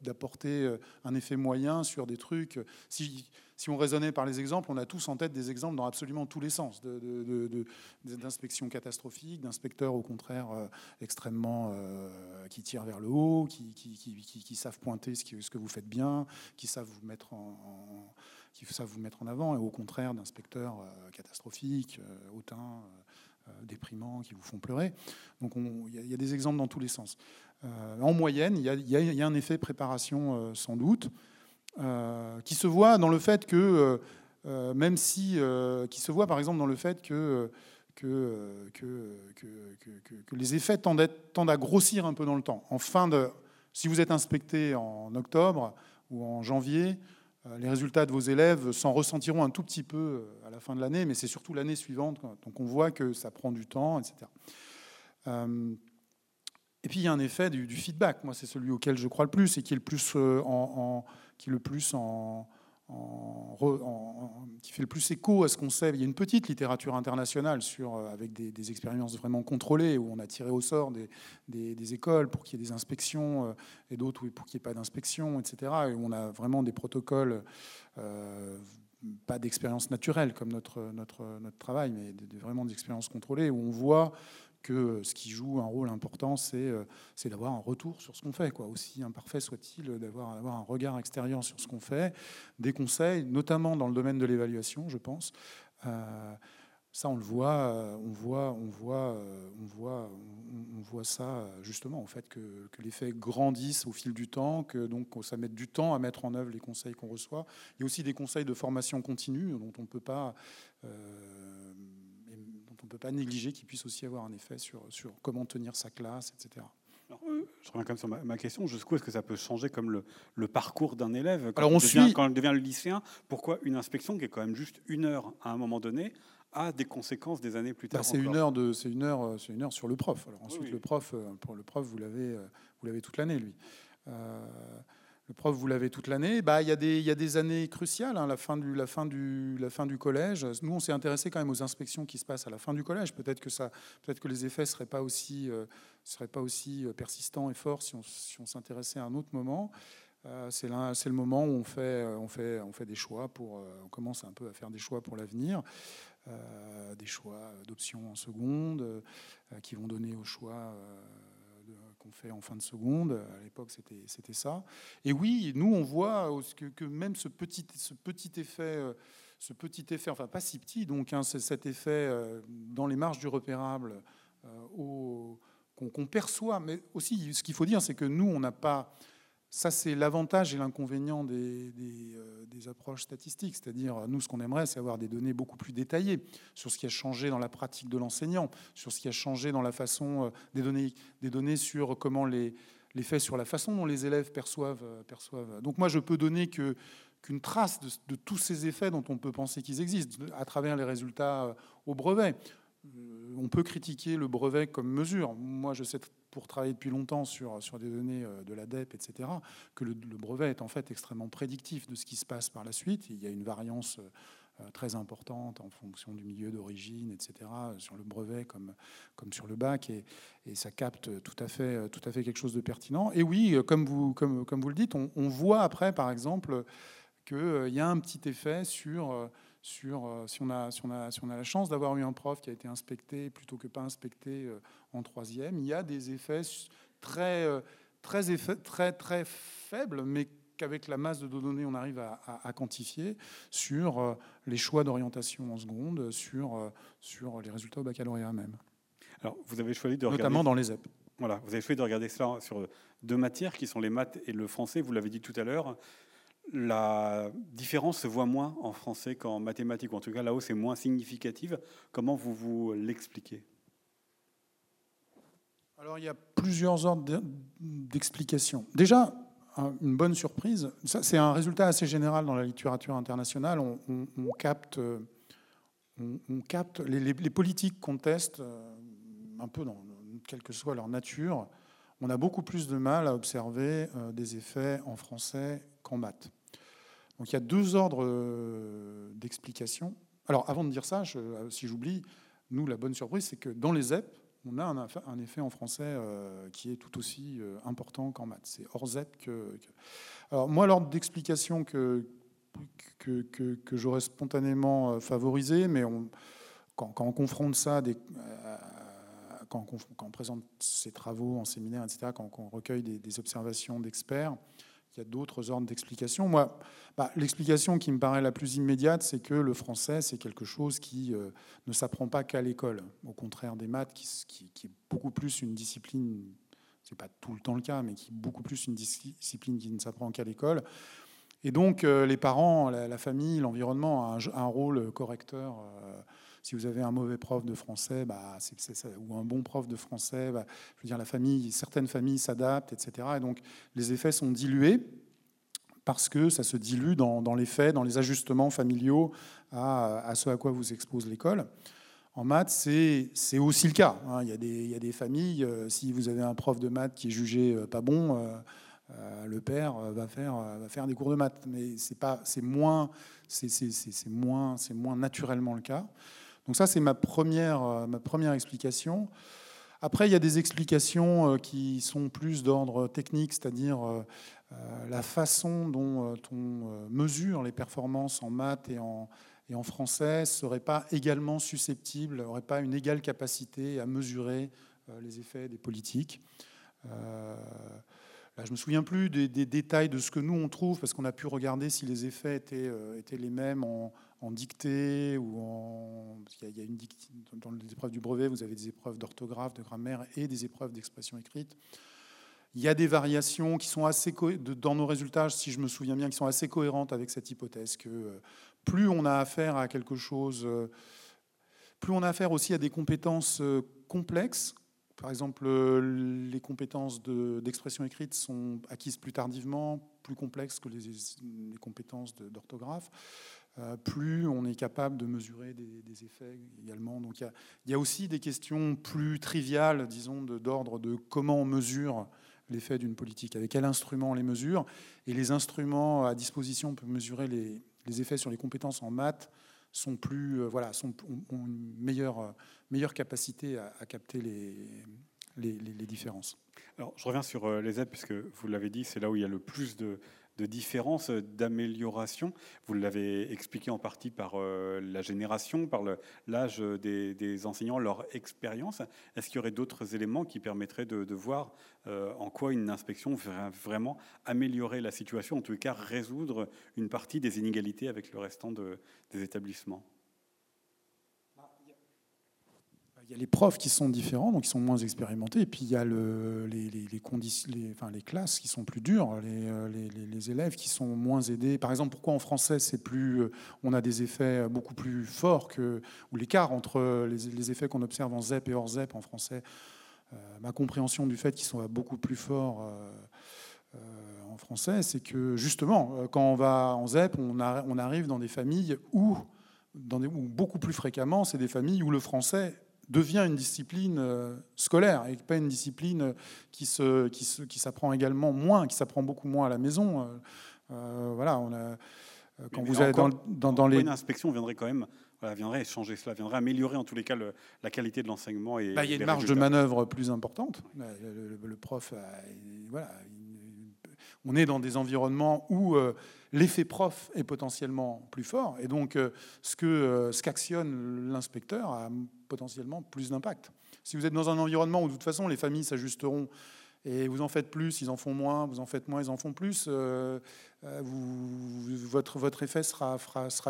d'apporter de, euh, un effet moyen sur des trucs. Si, si, on raisonnait par les exemples, on a tous en tête des exemples dans absolument tous les sens d'inspection catastrophique, d'inspecteurs au contraire extrêmement qui tirent vers le haut, qui, qui, savent pointer ce, que vous faites bien, qui savent vous mettre en qui savent vous mettre en avant, et au contraire d'inspecteurs euh, catastrophiques, euh, hautains, euh, déprimants, qui vous font pleurer. Donc il y, a des exemples dans tous les sens. en moyenne, il y, a un effet préparation sans doute, qui se voit dans le fait que, même si, qui se voit par exemple dans le fait que que, les effets tendent, tendent, à grossir un peu dans le temps. En fin de, si vous êtes inspecté en octobre ou en janvier, les résultats de vos élèves s'en ressentiront un tout petit peu euh, à la fin de l'année, mais c'est surtout l'année suivante. Donc on voit que ça prend du temps, etc. Euh, et puis il y a un effet du, feedback. Moi, c'est celui auquel je crois le plus et qui est le plus en, qui le plus en, qui fait le plus écho à ce qu'on sait. Il y a une petite littérature internationale sur, euh, avec des, expériences vraiment contrôlées, où on a tiré au sort des, écoles pour qu'il y ait des inspections, euh, et d'autres pour qu'il n'y ait pas d'inspection, etc. Et où on a vraiment des protocoles, euh, pas d'expérience naturelle comme notre, travail, mais vraiment des expériences contrôlées, où on voit que ce qui joue un rôle important, c'est d'avoir un retour sur ce qu'on fait, quoi. aussi imparfait soit-il, d'avoir un regard extérieur sur ce qu'on fait, des conseils, notamment dans le domaine de l'évaluation, je pense. Euh, ça, on le voit, on voit, on voit, on voit, on voit ça justement, en fait, que, les faits grandissent au fil du temps, que donc ça met du temps à mettre en œuvre les conseils qu'on reçoit. Il y a aussi des conseils de formation continue dont on ne peut pas euh, ne peut pas négliger qu'il puisse aussi avoir un effet sur, sur comment tenir sa classe, etc. je reviens quand même sur ma, question. Jusqu'où est-ce que ça peut changer comme le, le parcours d'un élève quand, Alors on devient, quand il devient le lycéen? Pourquoi une inspection qui est quand même juste une heure à un moment donné a des conséquences des années plus tard bah, C'est une heure de, c'est une heure, c'est une heure sur le prof. Alors ensuite le prof, euh, pour le prof, vous l'avez, euh, vous l'avez toute l'année lui. Euh, le prof, vous l'avez toute l'année. Bah, il, y a des, années cruciales, hein, la, fin du, collège. Nous, on s'est intéressé quand même aux inspections qui se passent à la fin du collège. Peut-être que, les effets ne seraient pas aussi, euh, euh, persistants et forts si on, si on s'intéressait à un autre moment. Euh, c'est, le moment où on fait, des choix on commence un peu à faire des choix pour l'avenir, des choix d'options en seconde qui vont donner au choix fait en fin de seconde. À l'époque, c'était, ça. Et oui, nous, on voit que, que même ce petit, ce petit effet, euh, ce petit effet, enfin pas si petit, donc hein, cet effet euh, dans les marges du repérable euh, qu'on perçoit. Mais aussi, ce qu'il faut dire, c'est que nous, on n'a pas ça, c'est l'avantage et l'inconvénient des, euh, des, approches statistiques. C'est-à-dire, nous, ce qu'on aimerait, c'est avoir des données beaucoup plus détaillées sur ce qui a changé dans la pratique de l'enseignant, sur ce qui a changé dans la façon euh, des données, des données sur comment les, les sur la façon dont les élèves perçoivent. Euh. Donc moi, je peux donner qu'une trace de, de, tous ces effets dont on peut penser qu'ils existent à travers les résultats au brevet. On peut critiquer le brevet comme mesure. Moi, je sais pour travailler depuis longtemps sur, sur des données euh, de l'ADEP, etc., que le, brevet est en fait extrêmement prédictif de ce qui se passe par la suite. Il y a une variance euh, très importante en fonction du milieu d'origine, etc., sur le brevet comme, comme sur le bac, et, et, ça capte tout à, fait, tout à fait quelque chose de pertinent. Et oui, comme vous, comme, comme vous le dites, on, on voit après, par exemple, qu'il y a un petit effet sur sur euh, si, on a, si, on a, si on a la chance d'avoir eu un prof qui a été inspecté plutôt que pas inspecté euh, en troisième, il y a des effets très, euh, très, très, très faibles, mais qu'avec la masse de données, on arrive à, quantifier sur les choix d'orientation en seconde, sur, sur les résultats au baccalauréat même. Alors, vous avez choisi de Notamment dans les EP. Voilà, vous avez choisi de regarder cela sur deux matières qui sont les maths et le français, vous l'avez dit tout à l'heure la différence se voit moins en français qu'en mathématiques, ou en tout cas là-haut c'est moins significative. Comment vous vous l'expliquez? Alors il y a plusieurs ordres d'explication. Déjà, une bonne surprise, c'est un résultat assez général dans la littérature internationale, on, capte, on, capte les, politiques qu'on teste, euh, un peu dans quelle que soit leur nature, on a beaucoup plus de mal à observer euh, des effets en français qu'en maths. Donc il y a deux ordres euh, d'explication. Alors avant de dire ça, euh, si j'oublie, nous, la bonne surprise, c'est que dans les EP, on a un, effet en français euh, qui est tout aussi important qu'en maths. C'est hors ZEP que, Alors moi, l'ordre d'explication que, que, que, j'aurais spontanément favorisé, mais quand, on confronte ça, quand, on, présente ses travaux en séminaire, etc., quand, on recueille des observations d'experts, il y a d'autres ordres d'explication. Moi, bah, l'explication qui me paraît la plus immédiate, c'est que le français, c'est quelque chose qui euh, ne s'apprend pas qu'à l'école, au contraire des maths, qui, qui, est beaucoup plus une discipline, c'est pas tout le temps le cas, mais qui est beaucoup plus une discipline qui ne s'apprend qu'à l'école. Et donc, euh, les parents, la, famille, l'environnement a un, rôle correcteur. Euh, si vous avez un mauvais prof de français, bah, ou un bon prof de français, bah, je veux dire, certaines familles s'adaptent, etc. Et donc, les effets sont dilués parce que ça se dilue dans, les faits, dans les ajustements familiaux à, ce à quoi vous expose l'école. En maths, c'est aussi le cas. Hein. Il, y a des, familles, euh, si vous avez un prof de maths qui est jugé euh, pas bon, le père va faire, des cours de maths. Mais c'est moins naturellement le cas. Donc ça, c'est ma première, ma première explication. Après, il y a des explications qui sont plus d'ordre technique, c'est-à-dire la façon dont on mesure les performances en maths et en, et en français ne serait pas également susceptible, n'aurait pas une égale capacité à mesurer euh, les effets des politiques. Euh, là, je ne me souviens plus des, détails de ce que nous on trouve, parce qu'on a pu regarder si les effets étaient, euh, étaient les mêmes en, dictée ou en. Il y a, une dans les épreuves du brevet, vous avez des épreuves d'orthographe, de grammaire et des épreuves d'expression écrite. Il y a des variations qui sont assez dans nos résultats, si je me souviens bien, qui sont assez cohérentes avec cette hypothèse que plus on a affaire à quelque chose, euh, plus on a affaire aussi à des compétences euh, complexes. Par exemple, euh, les compétences d'expression écrite sont acquises plus tardivement, plus complexes que les, compétences d'orthographe. Plus on est capable de mesurer des, effets également. Donc il y, a, aussi des questions plus triviales, disons, d'ordre de, comment on mesure l'effet d'une politique, avec quel instrument on les mesure. Et les instruments à disposition pour mesurer les, effets sur les compétences en maths sont plus, euh, voilà, ont une meilleure, euh, meilleure capacité à, capter les, les, les, différences. Alors, je reviens sur euh, les aides, puisque vous l'avez dit, c'est là où il y a le plus de, de différence, d'amélioration. Vous l'avez expliqué en partie par euh, la génération, par l'âge des, enseignants, leur expérience. Est-ce qu'il y aurait d'autres éléments qui permettraient de, voir euh, en quoi une inspection va vraiment améliorer la situation, en tout cas résoudre une partie des inégalités avec le restant des établissements? Il y a les profs qui sont différents, donc ils sont moins expérimentés, et puis il y a le, les, conditions, enfin, les classes qui sont plus dures, euh, les, élèves qui sont moins aidés. Par exemple, pourquoi en français c'est plus, euh, on a des effets beaucoup plus forts que, ou l'écart entre les, effets qu'on observe en ZEP et hors ZEP en français, euh, ma compréhension du fait qu'ils sont beaucoup plus forts. en français, c'est que justement, quand on va en ZEP, on, arrive dans des familles où beaucoup plus fréquemment, c'est des familles où le français devient une discipline euh, scolaire et pas une discipline qui se, qui, se, qui s'apprend également moins, qui s'apprend beaucoup moins à la maison. Euh, euh, voilà, on a, quand vous êtes dans, dans, dans les... Une inspection viendrait quand même voilà, viendrait changer cela, viendrait améliorer en tous les cas la qualité de l'enseignement. Et bah, il y a une marge de manœuvre plus importante. Le, prof, voilà, on est dans des environnements où l'effet prof est potentiellement plus fort. Et donc, euh, euh, ce qu'actionne l'inspecteur a potentiellement plus d'impact. Si vous êtes dans un environnement où de toute façon les familles s'ajusteront et vous en faites plus, ils en font moins, vous en faites moins, ils en font plus, euh, votre, effet sera,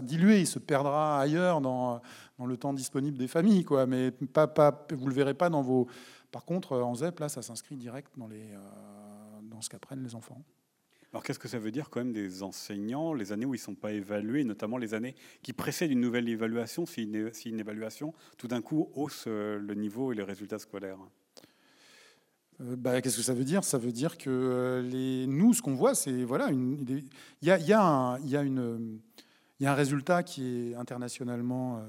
dilué, il se perdra ailleurs dans, le temps disponible des familles. Quoi. Mais vous le verrez pas dans vos... Par contre, en ZEP, là, ça s'inscrit direct dans ce qu'apprennent les enfants. Alors qu'est-ce que ça veut dire quand même des enseignants, les années où ils ne sont pas évalués, notamment les années qui précèdent une nouvelle évaluation, si une, évaluation tout d'un coup hausse euh, le niveau et les résultats scolaires? Euh, bah, Qu'est-ce que ça veut dire? Ça veut dire que euh, nous, ce qu'on voit, c'est voilà, il y a, un, résultat qui est internationalement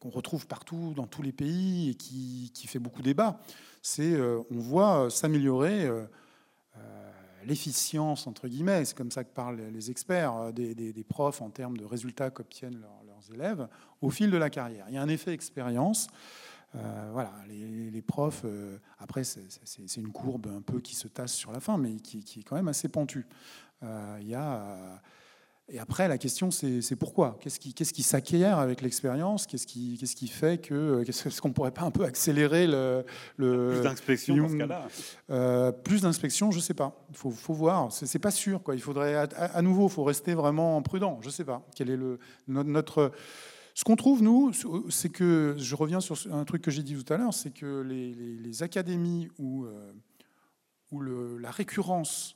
qu'on retrouve partout dans tous les pays et qui, qui fait beaucoup débat. C'est on voit s'améliorer l'efficience, entre guillemets, c'est comme ça que parlent les experts, euh, des, profs en termes de résultats qu'obtiennent leurs élèves au fil de la carrière. Il y a un effet expérience. Euh, voilà, les, profs, euh, après, c'est une courbe un peu qui se tasse sur la fin, mais qui, qui est quand même assez pentue. il y a et après, la question, c'est pourquoi? Qu'est-ce qui, qui s'acquiert avec l'expérience? Qu'est-ce qui, qui, fait que. Est-ce qu'on ne pourrait pas un peu accélérer le. le plus d'inspection dans ce cas-là euh, Plus d'inspection, je ne sais pas. Il faut, faut, voir. Ce n'est pas sûr. Quoi. Il faudrait. À, nouveau, il faut rester vraiment prudent. Je ne sais pas. Quel est le, notre. Ce qu'on trouve, nous, c'est que. Je reviens sur un truc que j'ai dit tout à l'heure c'est que les, les, académies où, euh, où le, la récurrence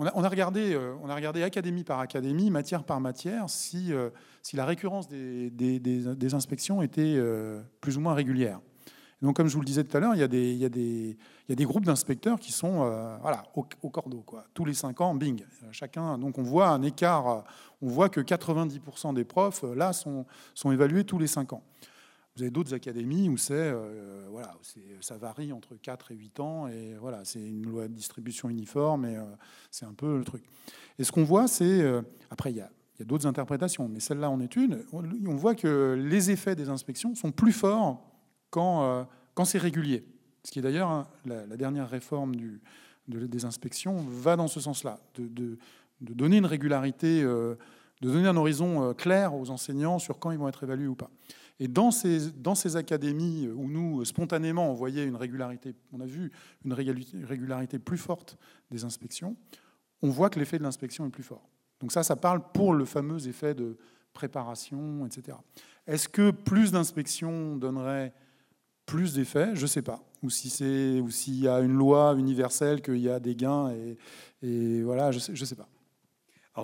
on a, regardé, euh, on a regardé académie par académie, matière par matière, si, euh, si la récurrence des, des, inspections était euh, plus ou moins régulière. donc, comme je vous le disais tout à l'heure, il, y a des, il, il y a des groupes d'inspecteurs qui sont voilà, au, cordeau. Quoi. Tous les cinq ans, bing. Chacun, donc on voit un écart, on voit que 90% des profs, là, sont, sont évalués tous les cinq ans. Vous avez d'autres académies où c'est voilà, ça varie entre 4 et 8 ans et voilà, c'est une loi de distribution uniforme et c'est un peu le truc. Et ce qu'on voit, c'est après il y a a d'autres interprétations, mais celle-là en est une. On voit que les effets des inspections sont plus forts quand, euh, quand c'est régulier. Ce qui est d'ailleurs hein, la, dernière réforme des inspections va dans ce sens-là, de, de, donner une régularité, euh, de donner un horizon euh, clair aux enseignants sur quand ils vont être évalués ou pas. Et dans ces, dans ces académies où nous, spontanément, on voyait une régularité, on a vu une régularité plus forte des inspections, on voit que l'effet de l'inspection est plus fort. Donc ça, ça parle pour le fameux effet de préparation, etc. Est-ce que plus d'inspections donnerait plus d'effets Je ne sais pas. Ou si c'est, ou s'il y a une loi universelle qu'il y a des gains et, voilà, je ne sais pas.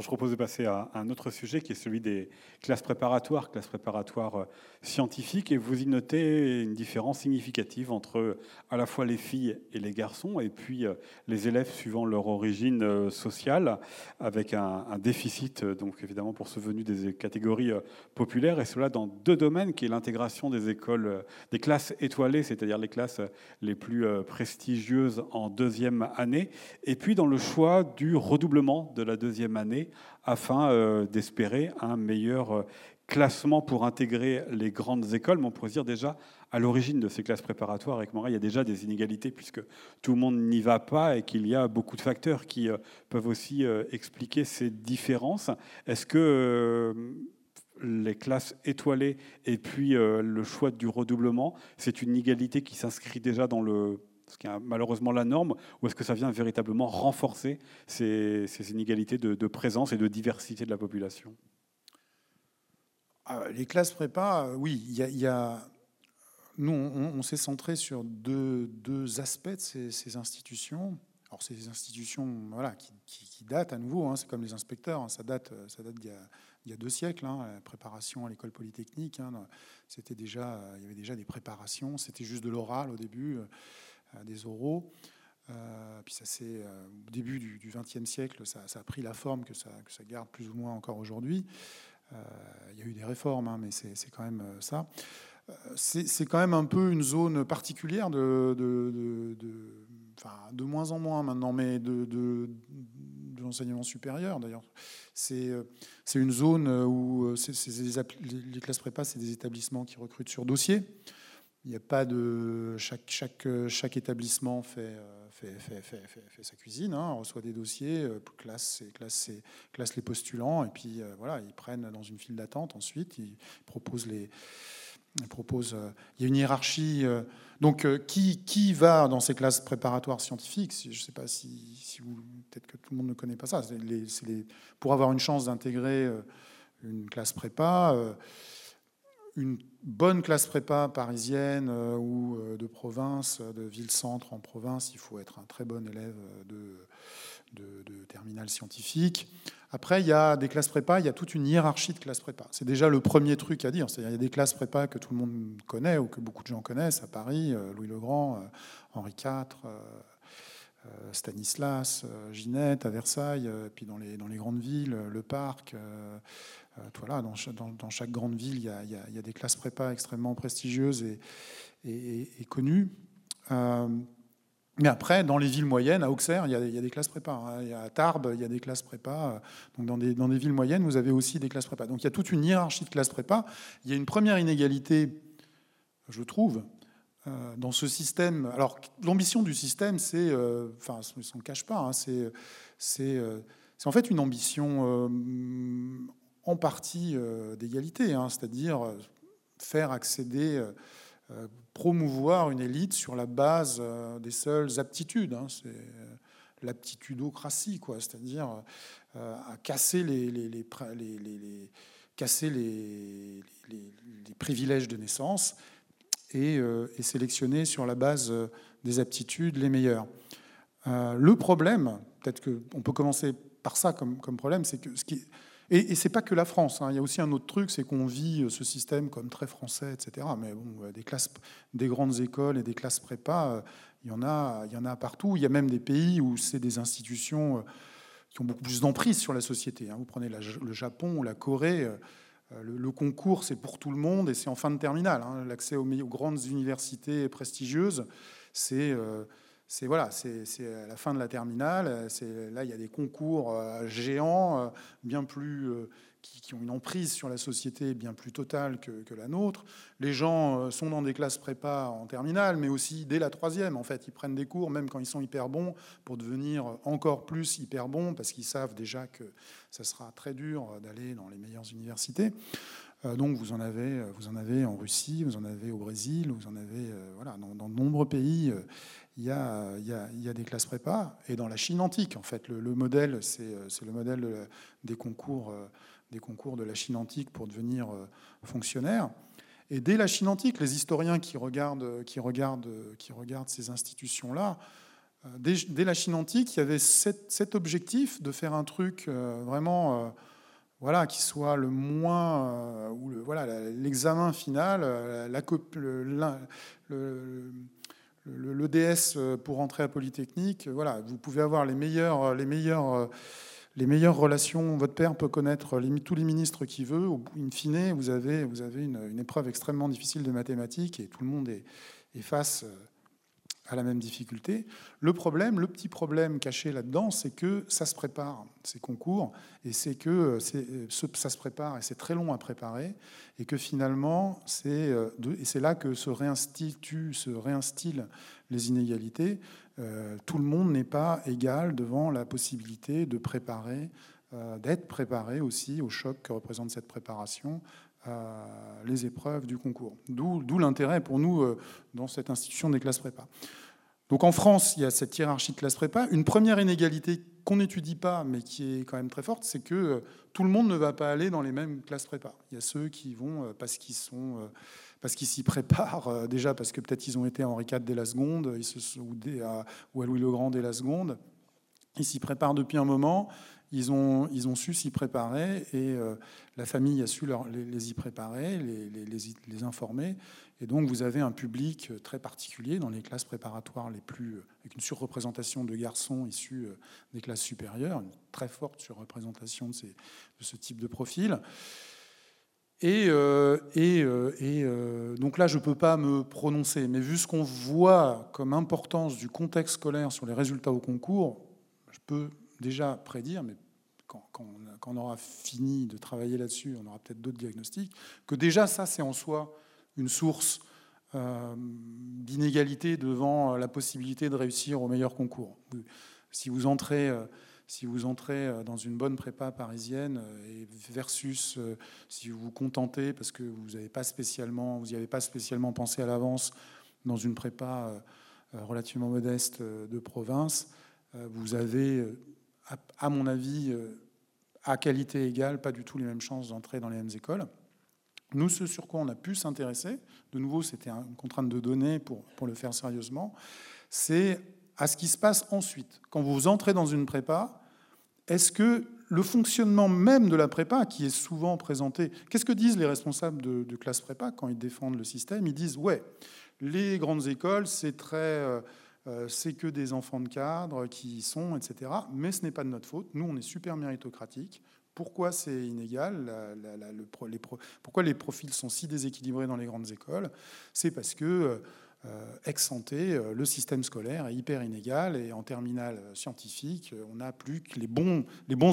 Je propose de passer à un autre sujet qui est celui des classes préparatoires, classes préparatoires euh, scientifiques, et vous y notez une différence significative entre euh, à la fois les filles et les garçons, et puis euh, les élèves suivant leur origine sociale, avec un, déficit, donc évidemment pour ce venu des catégories populaires, et cela dans deux domaines, qui est l'intégration des écoles, des classes étoilées, c'est-à-dire les classes les plus prestigieuses en deuxième année, et puis dans le choix du redoublement de la deuxième année afin euh, d'espérer un meilleur euh, classement pour intégrer les grandes écoles. Mais on pourrait dire déjà, à l'origine de ces classes préparatoires avec Montréal, il y a déjà des inégalités puisque tout le monde n'y va pas et qu'il y a beaucoup de facteurs qui euh, peuvent aussi expliquer ces différences. Est-ce que les classes étoilées et puis le choix du redoublement, c'est une inégalité qui s'inscrit déjà dans le ce qui est malheureusement la norme, ou est-ce que ça vient véritablement renforcer ces, inégalités de, présence et de diversité de la population? Ah, Les classes prépa, oui, il y, a, nous, on, s'est centré sur deux, aspects de ces, institutions. Alors, ces institutions voilà, qui, datent à nouveau, hein, c'est comme les inspecteurs, hein, ça date, ça date d'il y, a, deux siècles. Hein, la préparation à l'école polytechnique, c'était déjà, il y avait déjà des préparations, c'était juste de l'oral au début des oraux. Euh, puis ça c'est euh, au début du XXe siècle, ça, a pris la forme que ça, que ça garde plus ou moins encore aujourd'hui. Euh, il y a eu des réformes, hein, mais c'est quand même ça. C'est quand même un peu une zone particulière de, de, de moins en moins maintenant, mais de, de l'enseignement supérieur d'ailleurs. C'est une zone où les classes prépa, c'est des établissements qui recrutent sur dossier. Il n'y a pas de. Chaque, établissement fait, euh, fait, sa cuisine, hein, reçoit des dossiers, euh, classe, les postulants, et puis euh, voilà, ils prennent dans une file d'attente ensuite, ils proposent les. Il y a une hiérarchie. Donc, qui, qui va dans ces classes préparatoires scientifiques? Je ne sais pas si. Peut-être que tout le monde ne connaît pas ça. Pour avoir une chance d'intégrer une classe prépa une bonne classe prépa parisienne euh, ou euh, de province, de ville-centre en province, il faut être un très bon élève de, de, terminale scientifique. Après, il y a des classes prépa, il y a toute une hiérarchie de classes prépa. C'est déjà le premier truc à dire. Il y a des classes prépa que tout le monde connaît ou que beaucoup de gens connaissent à Paris, euh, Louis le Grand, Henri IV. Stanislas, Ginette à Versailles, puis dans les, dans les grandes villes, le parc, euh, voilà, dans, dans, chaque grande ville, il y, a, il y, a, des classes prépa extrêmement prestigieuses et, et, connues. Euh, mais après, dans les villes moyennes, à Auxerre, il y a, il y a des classes prépa. Hein. À Tarbes, il y a des classes prépa. Donc dans des, dans des villes moyennes, vous avez aussi des classes prépa. Donc il y a toute une hiérarchie de classes prépa. Il y a une première inégalité, je trouve, euh, dans ce système. Alors l'ambition du système, c'est, enfin, on ne s'en cache pas, hein, c'est, c'est, c'est en fait une ambition en partie euh, d'égalité, hein, c'est-à-dire euh, faire accéder, euh, promouvoir une élite sur la base des seules aptitudes. Hein, c'est l'aptitudocratie, quoi, c'est-à-dire à casser les, les, les casser les, privilèges de naissance et, et, sélectionner sur la base des aptitudes les meilleures. le problème, peut-être qu'on peut commencer par ça comme, problème, c'est que ce qui, et, et c'est pas que la France. Hein. Il y a aussi un autre truc, c'est qu'on vit euh, ce système comme très français, etc. Mais euh, des classes, des grandes écoles et des classes prépa, euh, il y en a, il y en a partout. Il y a même des pays où c'est des institutions qui ont beaucoup plus d'emprise sur la société. Hein. Vous prenez le Japon ou la Corée. Le, concours, c'est pour tout le monde et c'est en fin de terminale. Hein. L'accès aux, grandes universités prestigieuses, c'est c'est voilà, à la fin de la terminale. Là, il y a des concours géants, bien plus qui, ont une emprise sur la société bien plus totale que, la nôtre. Les gens euh, sont dans des classes prépa en terminale, mais aussi dès la troisième. En fait, ils prennent des cours, même quand ils sont hyper bons, pour devenir encore plus hyper bons, parce qu'ils savent déjà que ça sera très dur d'aller dans les meilleures universités. Euh, donc vous en avez, vous en avez en Russie, vous en avez au Brésil, vous en avez euh, voilà, dans, de nombreux pays. Il y, a, il, y a, il y, a, des classes prépa et dans la Chine antique, en fait, le, modèle, c'est le modèle des concours des concours de la Chine antique pour devenir euh, fonctionnaire. Et dès la Chine antique, les historiens qui regardent, ces institutions-là, euh, dès, la Chine antique, il y avait cet, objectif de faire un truc euh, vraiment voilà, qui soit le moins, ou voilà, l'examen final, l'EDS pour entrer à Polytechnique. Voilà, vous pouvez avoir les meilleurs, les meilleurs les meilleures relations. Votre père peut connaître tous les ministres qu'il veut. In fine, vous avez, une, épreuve extrêmement difficile de mathématiques et tout le monde est, face euh, à la même difficulté. Le problème, le petit problème caché là-dedans, c'est que ça se prépare, ces concours, et c'est que euh, euh, ça se prépare et c'est très long à préparer, et que finalement, c'est et c'est là que se réinstituent, se réinstillent les inégalités. Euh, tout le monde n'est pas égal devant la possibilité de préparer, euh, d'être préparé aussi au choc que représente cette préparation, euh, les épreuves du concours. D'où l'intérêt pour nous dans cette institution des classes prépa. Donc en France, il y a cette hiérarchie de classes prépa. Une première inégalité qu'on n'étudie pas, mais qui est quand même très forte, c'est que tout le monde ne va pas aller dans les mêmes classes prépa. Il y a ceux qui vont parce qu'ils sont parce qu'ils s'y préparent, euh, déjà parce que peut-être ils ont été à Henri IV dès la seconde, ou à Louis le Grand dès la seconde. Ils s'y préparent depuis un moment, ils ont, ils ont su s'y préparer et euh, la famille a su les, y préparer, les, les, informer. Et donc vous avez un public très particulier dans les classes préparatoires les plus, avec une surreprésentation de garçons issus euh, des classes supérieures, une très forte surreprésentation de, ces, de ce type de profil. Et, euh, et, euh, et euh, donc là, je ne peux pas me prononcer, mais vu ce qu'on voit comme importance du contexte scolaire sur les résultats au concours, je peux déjà prédire, mais quand, on aura fini de travailler là-dessus, on aura peut-être d'autres diagnostics, que déjà ça, c'est en soi une source d'inégalité devant la possibilité de réussir au meilleur concours. Si vous entrez si vous entrez euh, dans une bonne prépa parisienne euh, versus euh, si vous vous contentez parce que vous n'avez pas spécialement, vous n'y avez pas spécialement pensé à l'avance dans une prépa relativement modeste de province, vous avez, à mon avis, à qualité égale, pas du tout les mêmes chances d'entrer dans les mêmes écoles. Nous, ce sur quoi on a pu s'intéresser, de nouveau, c'était une contrainte de données pour, pour le faire sérieusement, c'est à ce qui se passe ensuite. Quand vous entrez dans une prépa, est-ce que le fonctionnement même de la prépa, qui est souvent présenté, qu'est-ce que disent les responsables de, classe prépa quand ils défendent le système? Ils disent ouais, les grandes écoles, c'est très, euh, euh, c'est que des enfants de cadre qui y sont, etc. Mais ce n'est pas de notre faute. Nous, on est super méritocratique. Pourquoi c'est inégal? Pourquoi les profils sont si déséquilibrés dans les grandes écoles? C'est parce que euh, euh, ex santé, euh, le système scolaire est hyper inégal et en terminale scientifique, euh, on n'a plus que les bons,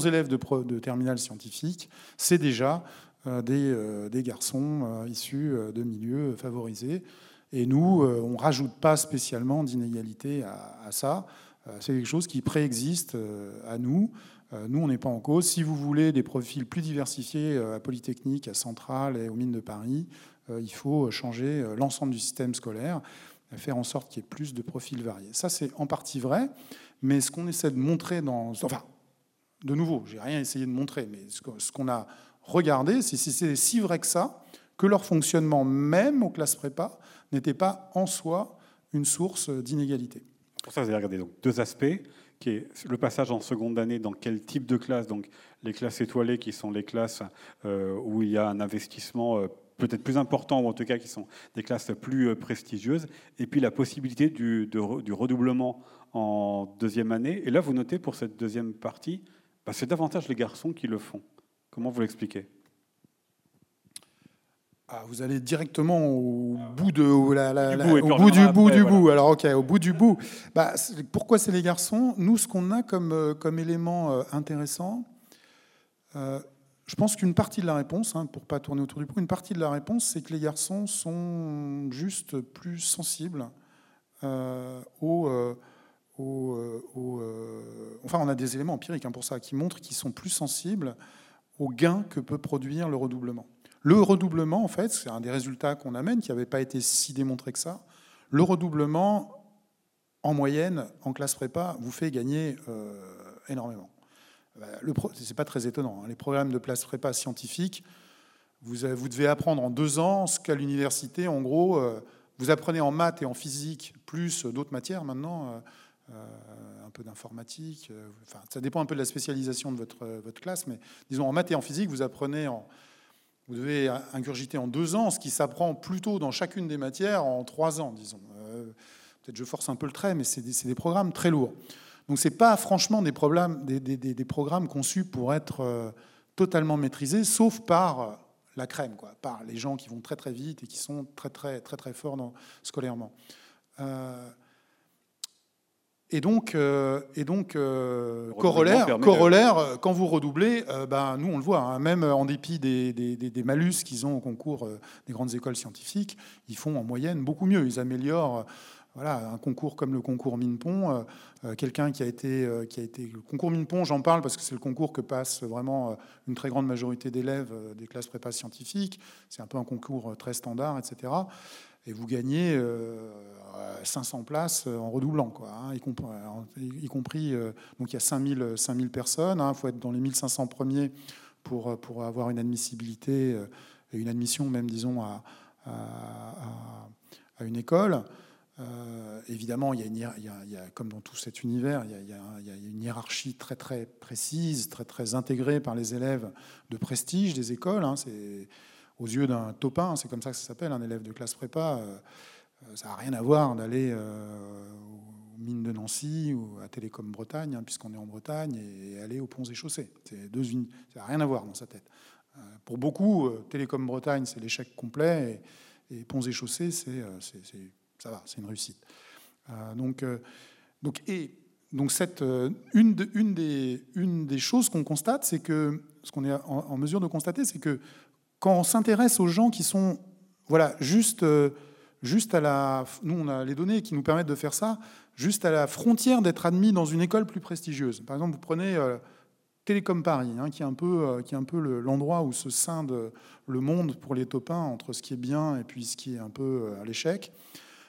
élèves de, de terminale scientifique, c'est déjà des, garçons issus de milieux favorisés. Et nous, on ne rajoute pas spécialement d'inégalité à, ça. C'est quelque chose qui préexiste à nous. Nous, on n'est pas en cause. Si vous voulez des profils plus diversifiés à Polytechnique, à Centrale et aux mines de Paris, euh, il faut changer euh, l'ensemble du système scolaire, faire en sorte qu'il y ait plus de profils variés. Ça, c'est en partie vrai, mais ce qu'on essaie de montrer dans... Enfin, de nouveau, j'ai rien essayé de montrer, mais ce qu'on a regardé, c'est si c'est si vrai que ça, que leur fonctionnement, même aux classes prépa, n'était pas en soi une source d'inégalité. Pour ça, vous avez regardé donc deux aspects, qui est le passage en seconde année dans quel type de classe, donc les classes étoilées, qui sont les classes euh, où il y a un investissement peut-être plus importants, ou en tout cas qui sont des classes plus euh, prestigieuses, et puis la possibilité du, du redoublement en deuxième année. Et là, vous notez pour cette deuxième partie, bah, c'est davantage les garçons qui le font. Comment vous l'expliquez? Ah, vous allez directement au bout de au bout du bout du bout. Alors ok, au bout du bout. Bah, pourquoi c'est les garçons? Nous, ce qu'on a comme euh, comme élément euh, intéressant, euh, je pense qu'une partie de la réponse, hein, pour pas tourner autour du pot, une partie de la réponse, c'est que les garçons sont juste plus sensibles aux, enfin, on a des éléments empiriques hein, pour ça qui montrent qu'ils sont plus sensibles aux gains que peut produire le redoublement. Le redoublement, en fait, c'est un des résultats qu'on amène, qui n'avait pas été si démontré que ça. Le redoublement, en moyenne, en classe prépa, vous fait gagner euh, énormément. Bah, ce n'est pas très étonnant. Hein. Les programmes de classe prépa scientifique, vous, devez apprendre en deux ans ce qu'à l'université, en gros, euh, vous apprenez en maths et en physique, plus d'autres matières maintenant, euh, un peu d'informatique. Ça dépend un peu de la spécialisation de votre, votre classe, mais disons en maths et en physique, vous apprenez en, vous devez ingurgiter en deux ans, ce qui s'apprend plutôt dans chacune des matières en trois ans, disons. Euh, peut-être je force un peu le trait, mais c'est des, programmes très lourds. Donc ce n'est pas franchement des, des, programmes conçus pour être euh, totalement maîtrisés, sauf par euh, la crème, quoi, par les gens qui vont très très vite et qui sont très très très très forts scolairement. Et donc, euh, et donc euh, corollaire, corollaire euh, quand vous redoublez, ben, nous on le voit, hein, même en dépit des, des, des, malus qu'ils ont au concours des grandes écoles scientifiques, ils font en moyenne beaucoup mieux. Ils améliorent. Voilà, un concours comme le concours Minpon, quelqu'un qui a été, qui a été le concours Minpon, j'en parle parce que c'est le concours que passe vraiment une très grande majorité d'élèves des classes prépa scientifiques. C'est un peu un concours très standard, etc et vous gagnez 500 euh, places en redoublant, quoi, hein, y, compris, euh, donc il y a 5000, 5000 personnes, il hein, faut être dans les 1500 premiers pour, pour avoir une admissibilité euh, et une admission même, disons, à, à, une école. évidemment, il y, a comme dans tout cet univers, il y, a, il y, a, une hiérarchie très très précise, très très intégrée par les élèves de prestige des écoles. Hein, c'est aux yeux d'un topin, c'est comme ça que ça s'appelle, un élève de classe prépa, euh, euh, ça n'a rien à voir d'aller euh, aux mines de Nancy ou à Télécom Bretagne, hein, puisqu'on est en Bretagne, et aller aux ponts et chaussées. C'est deux ça n'a rien à voir dans sa tête. Pour beaucoup, Télécom Bretagne, c'est l'échec complet, et, ponts et chaussées, c'est, ça va, c'est une réussite. donc, donc, et donc cette, une, des, une des choses qu'on constate, c'est que ce qu'on est en mesure de constater, c'est que quand on s'intéresse aux gens qui sont voilà, juste, euh, juste à la... Nous, on a les données qui nous permettent de faire ça, juste à la frontière d'être admis dans une école plus prestigieuse. Par exemple, vous prenez euh, Télécom Paris, hein, qui est un peu, euh, qui est un peu l'endroit où se scinde le monde pour les topins entre ce qui est bien et puis ce qui est un peu à l'échec.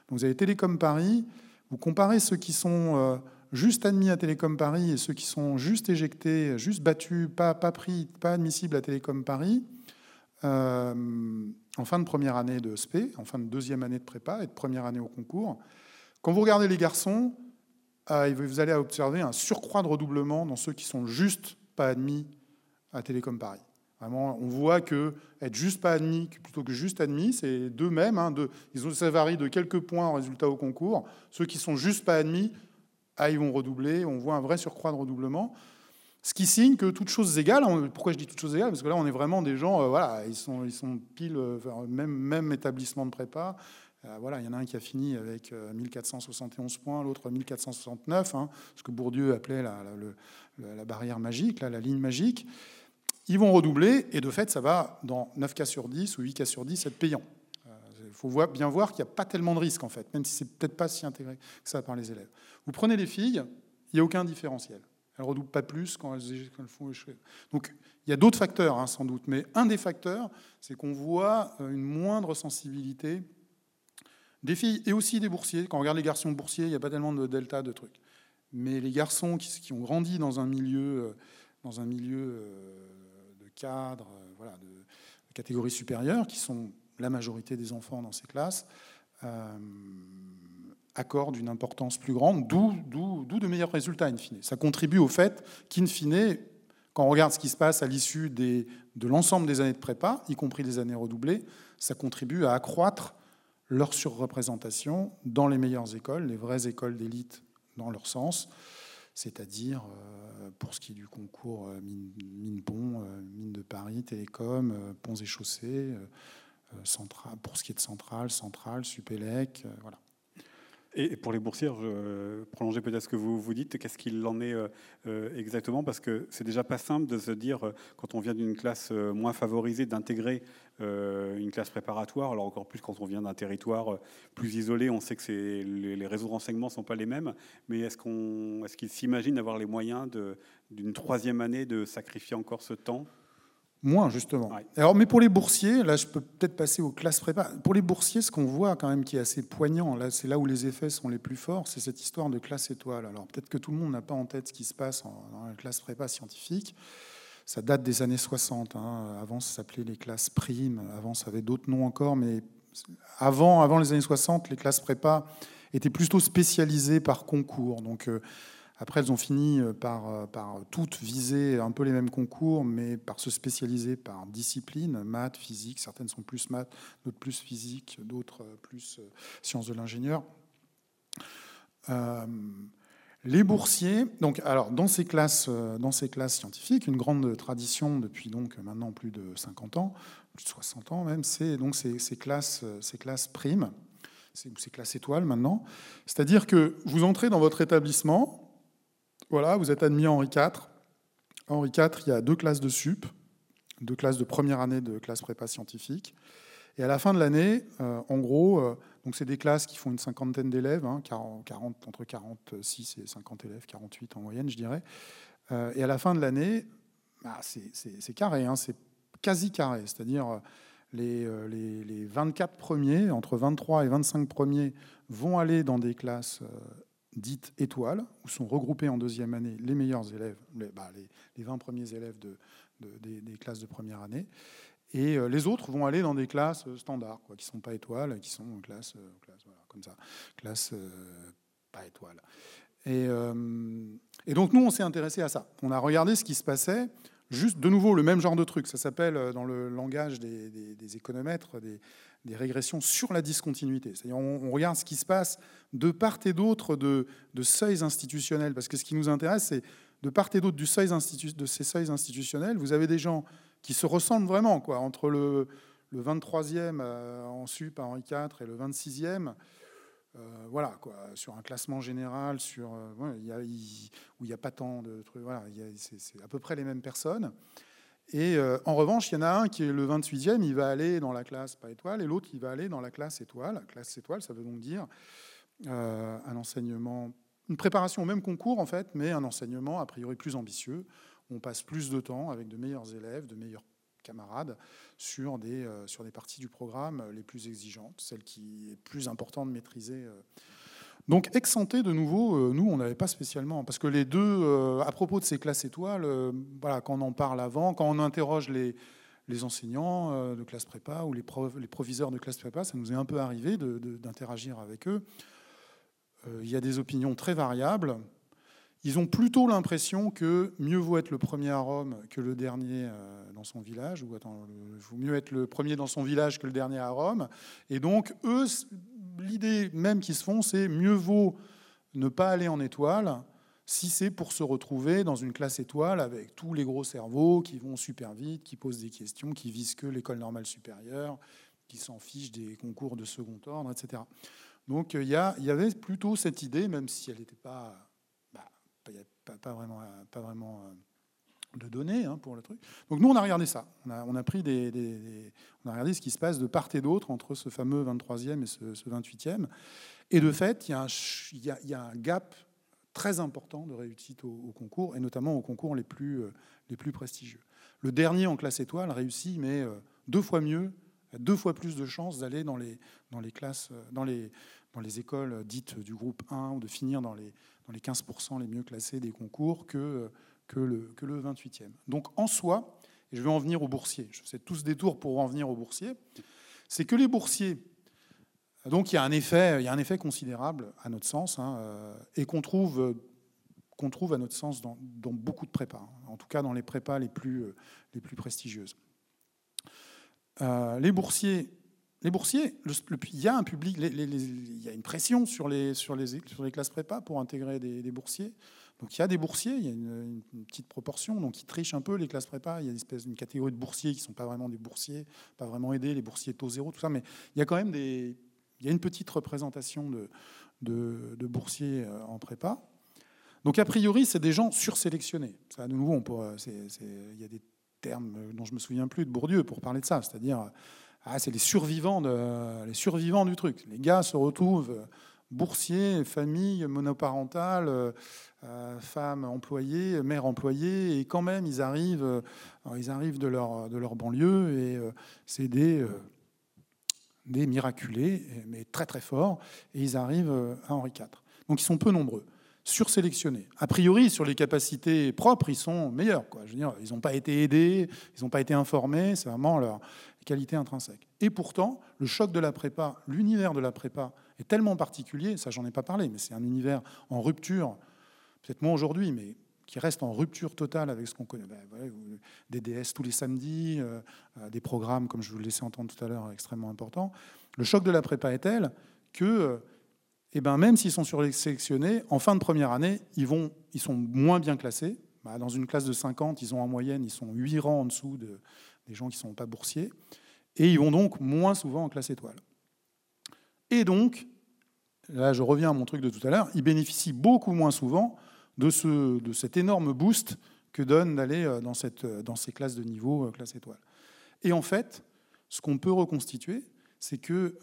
Vous avez Télécom Paris, vous comparez ceux qui sont juste admis à Télécom Paris et ceux qui sont juste éjectés, juste battus, pas, pas pris, pas admissibles à Télécom Paris. Euh, en fin de première année de SP, en fin de deuxième année de prépa et de première année au concours. Quand vous regardez les garçons, euh, vous allez observer un surcroît de redoublement dans ceux qui sont juste pas admis à Télécom Paris. Vraiment, on voit que être juste pas admis plutôt que juste admis, c'est deux mêmes. Hein, ils ont, ça varie de quelques points en résultat au concours. Ceux qui sont juste pas admis, ah, ils vont redoubler. On voit un vrai surcroît de redoublement. Ce qui signe que toutes choses égales, pourquoi je dis toutes choses égales? Parce que là, on est vraiment des gens, euh, voilà, ils sont, pile, euh, même, même établissement de prépa. Euh, voilà, il y en a un qui a fini avec 1471 points, l'autre 1469, hein, ce que Bourdieu appelait la, barrière magique, la ligne magique. Ils vont redoubler, et de fait, ça va dans 9 cas sur 10 ou 8 cas sur 10 être payant. Il faut bien voir qu'il n'y a pas tellement de risques, en fait, même si c'est peut-être pas si intégré que ça par les élèves. Vous prenez les filles, il n'y a aucun différentiel. Elles ne redoublent pas plus quand elles, font échouer. Donc il y a d'autres facteurs, hein, sans doute, mais un des facteurs, c'est qu'on voit euh, une moindre sensibilité des filles et aussi des boursiers. Quand on regarde les garçons boursiers, il n'y a pas tellement de delta de trucs. Mais les garçons qui, ont grandi dans un milieu, euh, dans un milieu euh, de cadre, voilà, de, catégorie supérieure, qui sont la majorité des enfants dans ces classes, accorde une importance plus grande, d'où de meilleurs résultats, in fine. Ça contribue au fait qu'in fine, quand on regarde ce qui se passe à l'issue de l'ensemble des années de prépa, y compris les années redoublées, ça contribue à accroître leur surreprésentation dans les meilleures écoles, les vraies écoles d'élite dans leur sens, c'est-à-dire euh, pour ce qui est du concours euh, mine, pont, euh, mine de Paris, télécom, ponts et chaussées, pour ce qui est de centrale, centrale, Supélec, voilà. Et pour les boursières, je prolonger peut-être ce que vous vous dites, qu'est-ce qu'il en est euh, euh, exactement? Parce que c'est déjà pas simple de se dire, euh, quand on vient d'une classe moins favorisée, d'intégrer une classe préparatoire. Alors encore plus quand on vient d'un territoire plus isolé, on sait que les réseaux de renseignement ne sont pas les mêmes. Mais est-ce qu'on, est-ce qu'ils s'imaginent avoir les moyens d'une troisième année de sacrifier encore ce temps? Moins, justement. Alors, mais pour les boursiers, là, je peux peut-être passer aux classes prépa. Pour les boursiers, ce qu'on voit quand même qui est assez poignant, là, c'est là où les effets sont les plus forts, c'est cette histoire de classe étoile. Alors, peut-être que tout le monde n'a pas en tête ce qui se passe en, dans la classe prépa scientifique. Ça date des années 60. Hein. Avant, ça s'appelait les classes primes. Avant, ça avait d'autres noms encore. Mais avant, avant les années 60, les classes prépa étaient plutôt spécialisées par concours. Donc, euh, après, elles ont fini euh, par, euh, par toutes viser un peu les mêmes concours, mais par se spécialiser par discipline, maths, physique. Certaines sont plus maths, d'autres plus physique, d'autres euh, plus sciences de l'ingénieur. les boursiers, donc, alors, dans ces, classes, dans ces classes scientifiques, une grande tradition depuis donc maintenant plus de 50 ans, plus de 60 ans même, c'est donc ces, classes, ces classes primes, ces, ces classes étoiles maintenant. C'est-à-dire que vous entrez dans votre établissement, voilà, vous êtes admis à Henri IV. Henri IV, il y a deux classes de sup, deux classes de première année de classe prépa scientifique. Et à la fin de l'année, euh, en gros, euh, donc c'est des classes qui font une cinquantaine d'élèves, 40, hein, entre 46 et 50 élèves, 48 en moyenne, je dirais. Euh, et à la fin de l'année, bah, c'est carré, hein, c'est quasi carré, c'est-à-dire les, les, les, 24 premiers, entre 23 et 25 premiers, vont aller dans des classes dites étoiles, où sont regroupés en deuxième année les meilleurs élèves, les, 20 bah, premiers élèves de, des, classes de première année. Et euh, les autres vont aller dans des classes euh, standards, qui ne sont pas étoiles, qui sont en classe, euh, voilà, comme ça, classe pas étoiles. Et, et, donc nous, on s'est intéressé à ça. On a regardé ce qui se passait, juste de nouveau le même genre de truc. Ça s'appelle, dans le langage des, des économètres, des, des régressions sur la discontinuité. C'est-à-dire on, regarde ce qui se passe de part et d'autre de, seuils institutionnels, parce que ce qui nous intéresse, c'est de part et d'autre de ces seuils institutionnels, vous avez des gens qui se ressemblent vraiment, quoi, entre le, le 23e euh, en SUP à Henri IV et le 26e. Euh, voilà, quoi, sur un classement général, sur, euh, où il n'y a pas tant de trucs, voilà, c'est à peu près les mêmes personnes. Et euh, en revanche, il y en a un qui est le 28e, il va aller dans la classe pas étoile, et l'autre, il va aller dans la classe étoile. Classe étoile, ça veut donc dire euh, un enseignement, une préparation au même concours, en fait, mais un enseignement a priori plus ambitieux. On passe plus de temps avec de meilleurs élèves, de meilleurs camarades sur des, euh, sur des parties du programme les plus exigeantes, celles qui est plus important de maîtriser donc, ex de nouveau, euh, nous, on n'avait pas spécialement. Parce que les deux, euh, à propos de ces classes étoiles, euh, voilà, quand on en parle avant, quand on interroge les, les enseignants de classe prépa ou les, les, proviseurs de classe prépa, ça nous est un peu arrivé d'interagir avec eux. il y a des opinions très variables. Ils ont plutôt l'impression que mieux vaut être le premier à Rome que le dernier dans son village, ou attends, il vaut mieux être le premier dans son village que le dernier à Rome. Et donc, eux, l'idée même qui se font, c'est mieux vaut ne pas aller en étoile si c'est pour se retrouver dans une classe étoile avec tous les gros cerveaux qui vont super vite, qui posent des questions, qui visent que l'école normale supérieure, qui s'en fichent des concours de second ordre, etc. Donc il y, avait plutôt cette idée, même si elle n'était pas, bah, pas, vraiment, pas vraiment euh, de données hein, pour le truc. Donc nous, on a regardé ça. On a, pris des, on a regardé ce qui se passe de part et d'autre entre ce fameux 23e et ce, 28e. Et de fait, il y, a un, y a, un, gap très important de réussite au, concours, et notamment aux concours les plus, euh, les plus prestigieux. Le dernier en classe étoile réussit, mais euh, deux fois mieux, deux fois plus de chances d'aller dans les, dans les classes, euh, dans les, dans les écoles dites du groupe 1 ou de finir dans les, dans les 15% les mieux classés des concours que que le, que le 28e. Donc en soi, et je vais en venir aux boursiers, je fais tous des tours pour en venir aux boursiers, c'est que les boursiers, donc il y a un effet, il y a un effet considérable à notre sens, hein, euh, et qu'on trouve, qu'on trouve à notre sens dans, beaucoup de prépas, hein, en tout cas dans les prépas les plus, les plus prestigieuses. Euh, les boursiers, les boursiers, il y a un public, il y a une pression sur les, sur les, sur les classes prépa pour intégrer des boursiers. Donc il y a des boursiers, il y a une, petite proportion, donc ils trichent un peu les classes prépa. Il y a une, espèce, une catégorie de boursiers qui ne sont pas vraiment des boursiers, pas vraiment aidés, les boursiers taux zéro, tout ça, mais il y a quand même des, il y a une petite représentation de, de, boursiers euh, en prépa. Donc a priori, c'est des gens sursélectionnés. Ça, de nouveau, il y a des termes dont je me souviens plus de Bourdieu pour parler de ça, c'est-à-dire ah, c'est les survivants, de, les survivants du truc. Les gars se retrouvent boursiers, famille monoparentale, euh, femmes employées, mères employées, et quand même ils arrivent, ils arrivent de leur, de leur banlieue et euh, c'est des, des miraculés, mais très très forts, et ils arrivent à Henri IV. Donc ils sont peu nombreux sursélectionnés. A priori, sur les capacités propres, ils sont meilleurs. Quoi. Je veux dire, ils n'ont pas été aidés, ils n'ont pas été informés, c'est vraiment leur qualité intrinsèque. Et pourtant, le choc de la prépa, l'univers de la prépa est tellement particulier, ça j'en ai pas parlé, mais c'est un univers en rupture, peut-être moins aujourd'hui, mais qui reste en rupture totale avec ce qu'on connaît. Ben, des DS tous les samedis, euh, euh, des programmes, comme je vous le laissais entendre tout à l'heure, extrêmement importants. Le choc de la prépa est tel que euh, eh ben, même s'ils sont sursélectionnés, en fin de première année, ils, vont, ils sont moins bien classés. Bah, dans une classe de 50, ils ont en moyenne, ils sont 8 rangs en dessous de, des gens qui ne sont pas boursiers. Et ils vont donc moins souvent en classe étoile. Et donc, là je reviens à mon truc de tout à l'heure, ils bénéficient beaucoup moins souvent de, ce, de cet énorme boost que donne d'aller euh, dans, euh, dans ces classes de niveau, euh, classe étoile. Et en fait, ce qu'on peut reconstituer, c'est que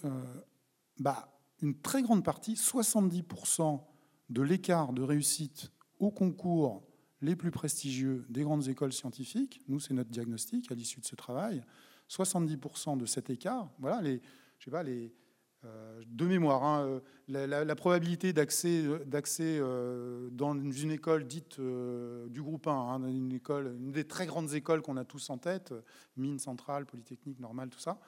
bah, une très grande partie, 70% de l'écart de réussite au concours les plus prestigieux des grandes écoles scientifiques, nous c'est notre diagnostic à l'issue de ce travail, 70% de cet écart, voilà les, je sais pas, les, de mémoire, hein, euh, la, probabilité d'accès, euh, dans une école dite du groupe 1, hein, une, école, une des très grandes écoles qu'on a tous en tête, mine centrale, polytechnique, normale, tout ça,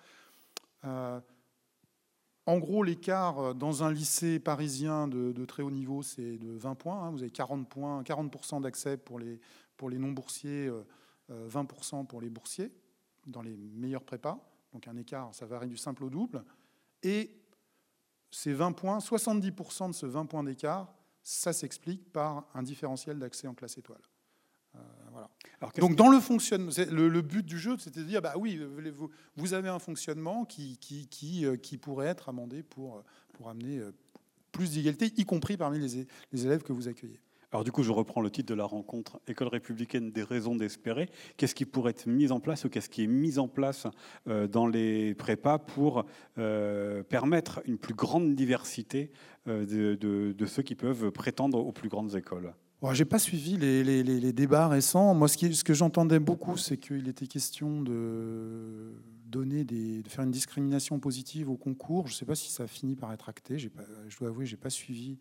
en gros, l'écart euh, dans un lycée parisien de, très haut niveau, c'est de 20 points. Hein. Vous avez 40 points, 40% d'accès pour les, pour non-boursiers, 20% euh, euh, pour les boursiers, dans les meilleurs prépas. Donc un écart, ça varie du simple au double. Et ces 20 points, 70% de ce 20 points d'écart, ça s'explique par un différentiel d'accès en classe étoile. voilà. Donc dans le fonctionnement, le, but du jeu, c'était de dire, bah oui, vous, vous avez un fonctionnement qui, qui, qui, euh, qui, pourrait être amendé pour, pour amener euh, plus d'égalité, y compris parmi les, les élèves que vous accueillez. Alors du coup, je reprends le titre de la rencontre École républicaine des raisons d'espérer. Qu'est-ce qui pourrait être mis en place ou qu'est-ce qui est mis en place euh, dans les prépas pour permettre une plus grande diversité de, de, ceux qui peuvent prétendre aux plus grandes écoles? Je n'ai pas suivi les, débats récents. Moi, ce, que j'entendais beaucoup, c'est qu'il était question de, donner de faire une discrimination positive au concours. Je ne sais pas si ça a fini par être acté. Je dois avouer, je n'ai pas suivi.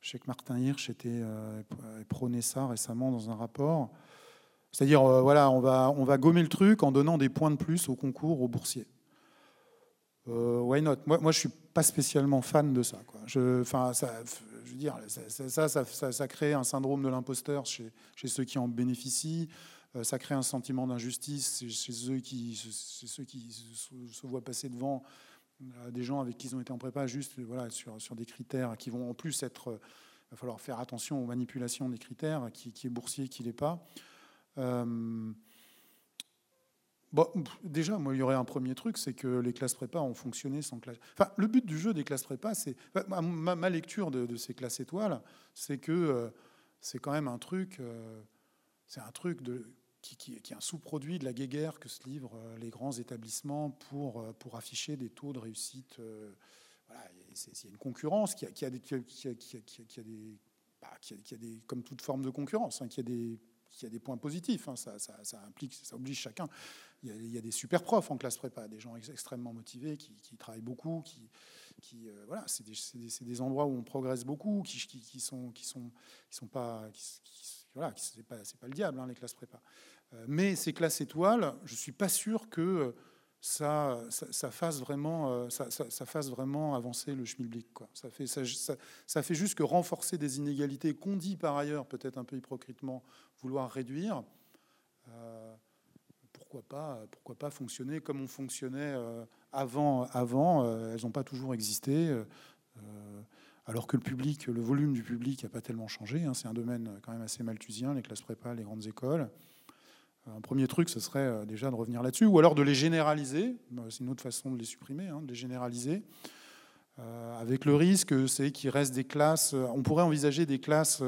Je sais que Martin Hirsch était euh, prôné ça récemment dans un rapport. C'est-à-dire, euh, voilà, on va, gommer le truc en donnant des points de plus au concours aux boursiers. Euh, why not? Moi, moi, je suis pas spécialement fan de ça. Quoi. Ça, je veux dire, ça, crée un syndrome de l'imposteur chez, chez, ceux qui en bénéficient. Euh, ça crée un sentiment d'injustice chez, ceux qui, ceux qui se, voient passer devant euh, des gens avec qui ils ont été en prépa, juste voilà, sur, sur des critères qui vont en plus être. Il va falloir faire attention aux manipulations des critères, qui, est boursier, qui l'est pas. Euh, déjà, moi, il y aurait un premier truc, c'est que les classes prépa ont fonctionné sans classe. Enfin, le but du jeu des classes prépa, c'est ma, lecture de, ces classes étoiles, c'est que euh, c'est quand même un truc, euh, c'est un truc de, qui, qui, est un sous-produit de la guéguerre que se livrent euh, les grands établissements pour pour afficher des taux de réussite. voilà, il y a une concurrence qui a, qui des, qui qui qui des, qui des, comme toute forme de concurrence, hein, qui a des qui a des points positifs. Hein, ça, ça, implique, ça oblige chacun il y, a, des super profs en classe prépa, des gens extrêmement motivés qui, travaillent beaucoup, qui, qui euh, voilà, c'est des, des, endroits où on progresse beaucoup, qui, qui sont, qui sont, qui sont pas, voilà, c'est pas, pas le diable hein, les classes prépa. Euh, mais ces classes étoiles, je suis pas sûr que ça, ça, fasse vraiment, euh, ça, fasse vraiment avancer le schmilblick. Ça, fait, juste que renforcer des inégalités qu'on dit par ailleurs, peut-être un peu hypocritement, vouloir réduire pourquoi pas, fonctionner comme on fonctionnait euh, avant. euh, elles n'ont pas toujours existé. Euh, alors que le public, le volume du public n'a pas tellement changé. Hein. c'est un domaine quand même assez malthusien, les classes prépa, les grandes écoles. Un premier truc, ce serait déjà de revenir là-dessus, ou alors de les généraliser. Bah, c'est une autre façon de les supprimer, hein, de les généraliser. avec le risque, c'est qu'il reste des classes. On pourrait envisager des classes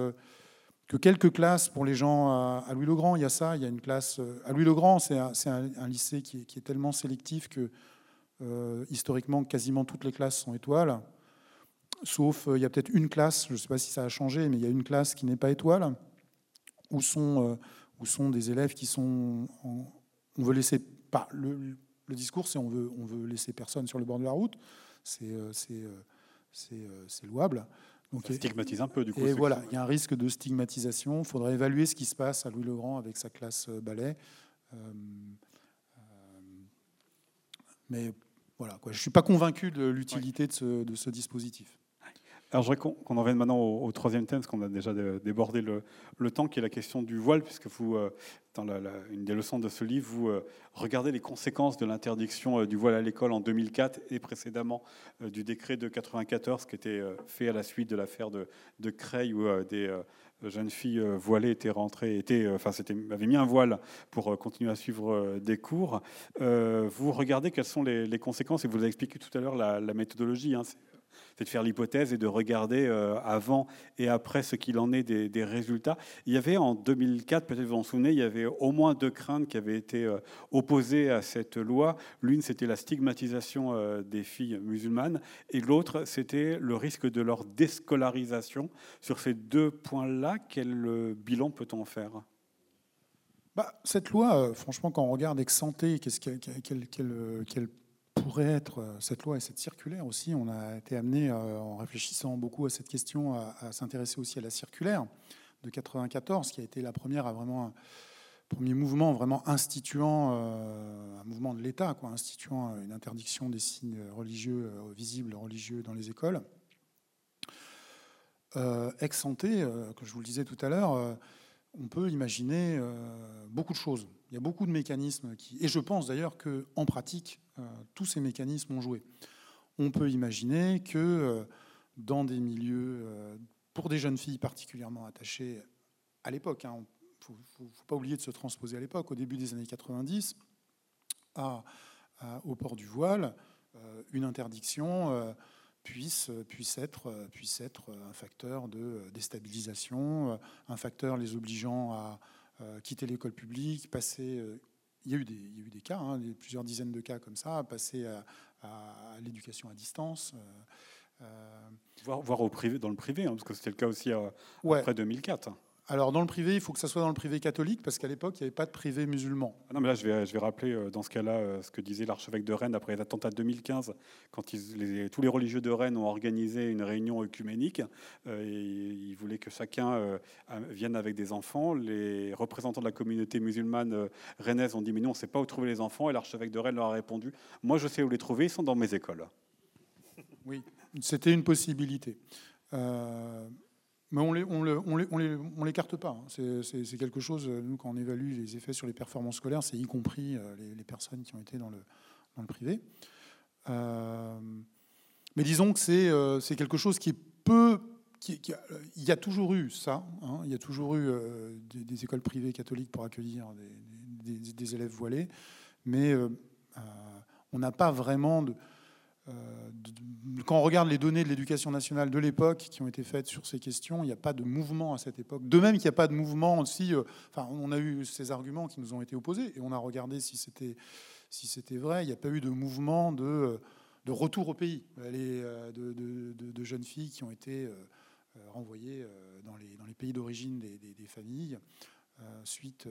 que quelques classes pour les gens à, Louis-le-Grand. Il y a ça, il y a une classe. Euh, à Louis-le-Grand, c'est un, lycée qui est, tellement sélectif que euh, historiquement, quasiment toutes les classes sont étoiles. Sauf, euh, il y a peut-être une classe, je ne sais pas si ça a changé, mais il y a une classe qui n'est pas étoile, où sont, où sont des élèves qui sont. on veut laisser. Pas, le, le discours, c'est on veut, on veut laisser personne sur le bord de la route. C'est louable. Donc, ça stigmatise un peu du coup. Et voilà, il y a un risque de stigmatisation. Il faudrait évaluer ce qui se passe à Louis-le-Grand avec sa classe euh, ballet. Euh, euh, mais voilà, quoi. je ne suis pas convaincu de l'utilité de, ce, de ce dispositif. Alors, je voudrais qu'on en vienne maintenant au, troisième thème, parce qu'on a déjà débordé le, temps, qui est la question du voile, puisque vous, euh, dans une des leçons de ce livre, vous euh, regardez les conséquences de l'interdiction euh, du voile à l'école en 2004 et précédemment du décret de 94, qui était fait à la suite de l'affaire de, de, Creil, où des jeunes filles voilées étaient rentrées, étaient, enfin, avaient mis un voile pour continuer à suivre des cours. vous regardez quelles sont les, conséquences, et vous avez expliqué tout à l'heure la, méthodologie. Hein, c'est de faire l'hypothèse et de regarder euh, avant et après ce qu'il en est des, résultats. Il y avait en 2004, peut-être vous en souvenez, il y avait au moins deux craintes qui avaient été euh, opposées à cette loi. L'une, c'était la stigmatisation euh, des filles musulmanes et l'autre, c'était le risque de leur déscolarisation. Sur ces deux points-là, quel bilan peut-on faire? Bah, cette loi, franchement, quand on regarde ex santé, qu'est-ce qu'elle pourrait être euh, cette loi et cette circulaire aussi. On a été amené, euh, en réfléchissant beaucoup à cette question, à, s'intéresser aussi à la circulaire de 94, qui a été la première à vraiment premier mouvement vraiment instituant euh, un mouvement de l'État, instituant une interdiction des signes religieux visibles religieux dans les écoles. ex santé, que je vous le disais tout à l'heure, on peut imaginer beaucoup de choses. Il y a beaucoup de mécanismes qui, et je pense d'ailleurs que en pratique, euh, tous ces mécanismes ont joué. On peut imaginer que euh, dans des milieux, euh, pour des jeunes filles particulièrement attachées à l'époque, il hein, ne faut, pas oublier de se transposer à l'époque, au début des années 90, au port du voile, une interdiction puisse, puisse, être, puisse être un facteur de déstabilisation, un facteur les obligeant à quitter l'école publique, passer il y a eu des, il y a eu des cas, hein, plusieurs dizaines de cas comme ça, passer à, à, l'éducation à distance. Euh, euh, voir, au privé, dans le privé, hein, parce que c'était le cas aussi euh, après 2004. Alors, dans le privé, il faut que ça soit dans le privé catholique, parce qu'à l'époque, il n'y avait pas de privé musulman. Ah non, mais là, je vais, je vais rappeler euh, dans ce cas-là euh, ce que disait l'archevêque de Rennes après les attentats de 2015, quand ils, tous les religieux de Rennes ont organisé une réunion œcuménique. Euh, et ils voulaient que chacun vienne avec des enfants. Les représentants de la communauté musulmane rennaise ont dit Mais nous, on ne sait pas où trouver les enfants. Et l'archevêque de Rennes leur a répondu Moi, je sais où les trouver, ils sont dans mes écoles. Oui, c'était une possibilité. Mais on on, l'écarte pas. Hein. C'est, quelque chose, nous, quand on évalue les effets sur les performances scolaires, c'est y compris euh, les, personnes qui ont été dans le, dans le privé. Euh, mais disons que c'est, euh, quelque chose qui est peu. Il y a toujours eu ça. Hein. il y a toujours eu des, écoles privées catholiques pour accueillir des, élèves voilés. Mais on n'a pas vraiment de euh, quand on regarde les données de l'éducation nationale de l'époque qui ont été faites sur ces questions, il n'y a pas de mouvement à cette époque. De même qu'il n'y a pas de mouvement aussi. Euh, enfin, on a eu ces arguments qui nous ont été opposés et on a regardé si c'était si c'était vrai. Il n'y a pas eu de mouvement de, de retour au pays les, euh, de, jeunes filles qui ont été renvoyées dans les, pays d'origine des, familles. suite,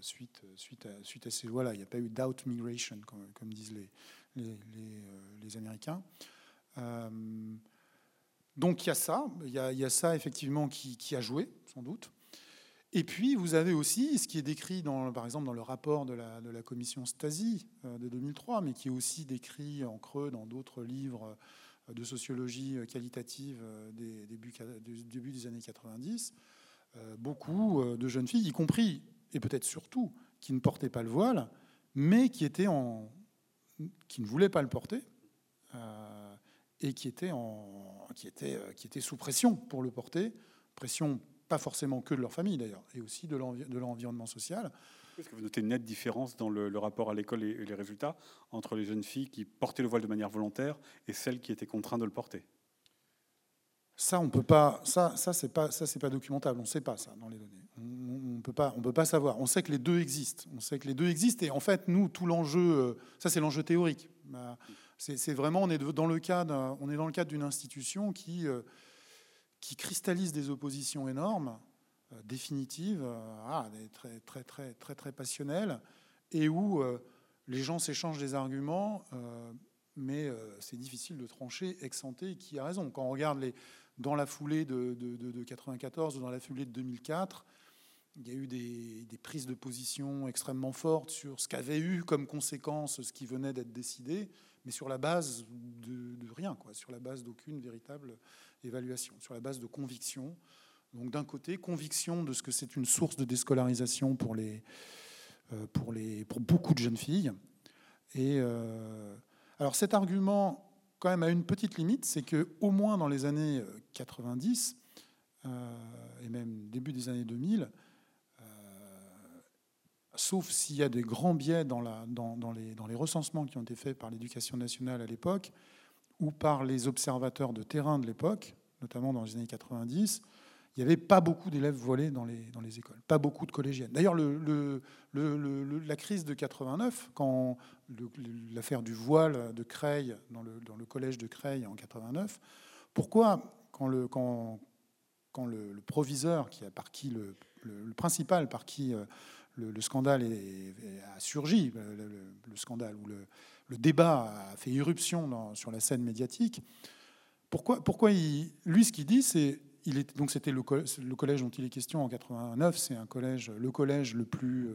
suite, suite, à, suite à ces lois-là. Il n'y a pas eu d'out migration, comme, comme disent les, les, les, Américains. Euh, donc il y a ça, il y a, ça effectivement qui, a joué, sans doute. Et puis vous avez aussi ce qui est décrit, par exemple, dans le rapport de la, commission Stasi euh, de 2003, mais qui est aussi décrit en creux dans d'autres livres euh, de sociologie qualitative des du début des années 90. Beaucoup de jeunes filles, y compris, et peut-être surtout, qui ne portaient pas le voile, mais qui étaient en, qui ne voulaient pas le porter euh, et qui étaient en, qui étaient, qui étaient sous pression pour le porter, pression pas forcément que de leur famille d'ailleurs, et aussi de l'environnement social. Est-ce que vous notez une nette différence dans le, rapport à l'école et, les résultats entre les jeunes filles qui portaient le voile de manière volontaire et celles qui étaient contraintes de le porter? Ça, on peut pas. Ça, ça c'est pas, ça c'est pas documentable. On ne sait pas ça dans les données. Peut pas, on peut pas savoir. On sait que les deux existent. On sait que les deux existent. Et en fait, nous, tout l'enjeu, euh, ça c'est l'enjeu théorique. Bah, c'est vraiment, on est dans le cadre, on est dans le cadre d'une institution qui euh, qui cristallise des oppositions énormes, euh, définitives, ah, très, très, très, très, très passionnelles, et où les gens s'échangent des arguments, mais c'est difficile de trancher ex ante qui a raison. Quand on regarde les, dans la foulée de, de, de, 94 ou dans la foulée de 2004, il y a eu des, prises de position extrêmement fortes sur ce qu'avait eu comme conséquence ce qui venait d'être décidé, mais sur la base de, rien, quoi, sur la base d'aucune véritable évaluation, sur la base de conviction. Donc d'un côté, conviction de ce que c'est une source de déscolarisation pour, les, euh, pour, les, pour beaucoup de jeunes filles. Et euh, alors cet argument, quand même, a une petite limite, c'est que au moins dans les années 90 euh, et même début des années 2000, sauf s'il y a des grands biais dans, les, recensements qui ont été faits par l'éducation nationale à l'époque, ou par les observateurs de terrain de l'époque, notamment dans les années 90, il n'y avait pas beaucoup d'élèves voilés dans les, écoles, pas beaucoup de collégiennes. D'ailleurs, le, le, la crise de 89, quand l'affaire du voile de Creil, dans le, collège de Creil en 89, pourquoi, quand le, proviseur, qui a, par qui le, principal par qui euh, le, scandale a surgi, le, scandale ou le, débat a fait irruption sur la scène médiatique. Pourquoi, pourquoi il, lui, ce qu'il dit, c'est il est, donc c'était le, collège dont il est question en 89, c'est un collège, le collège le plus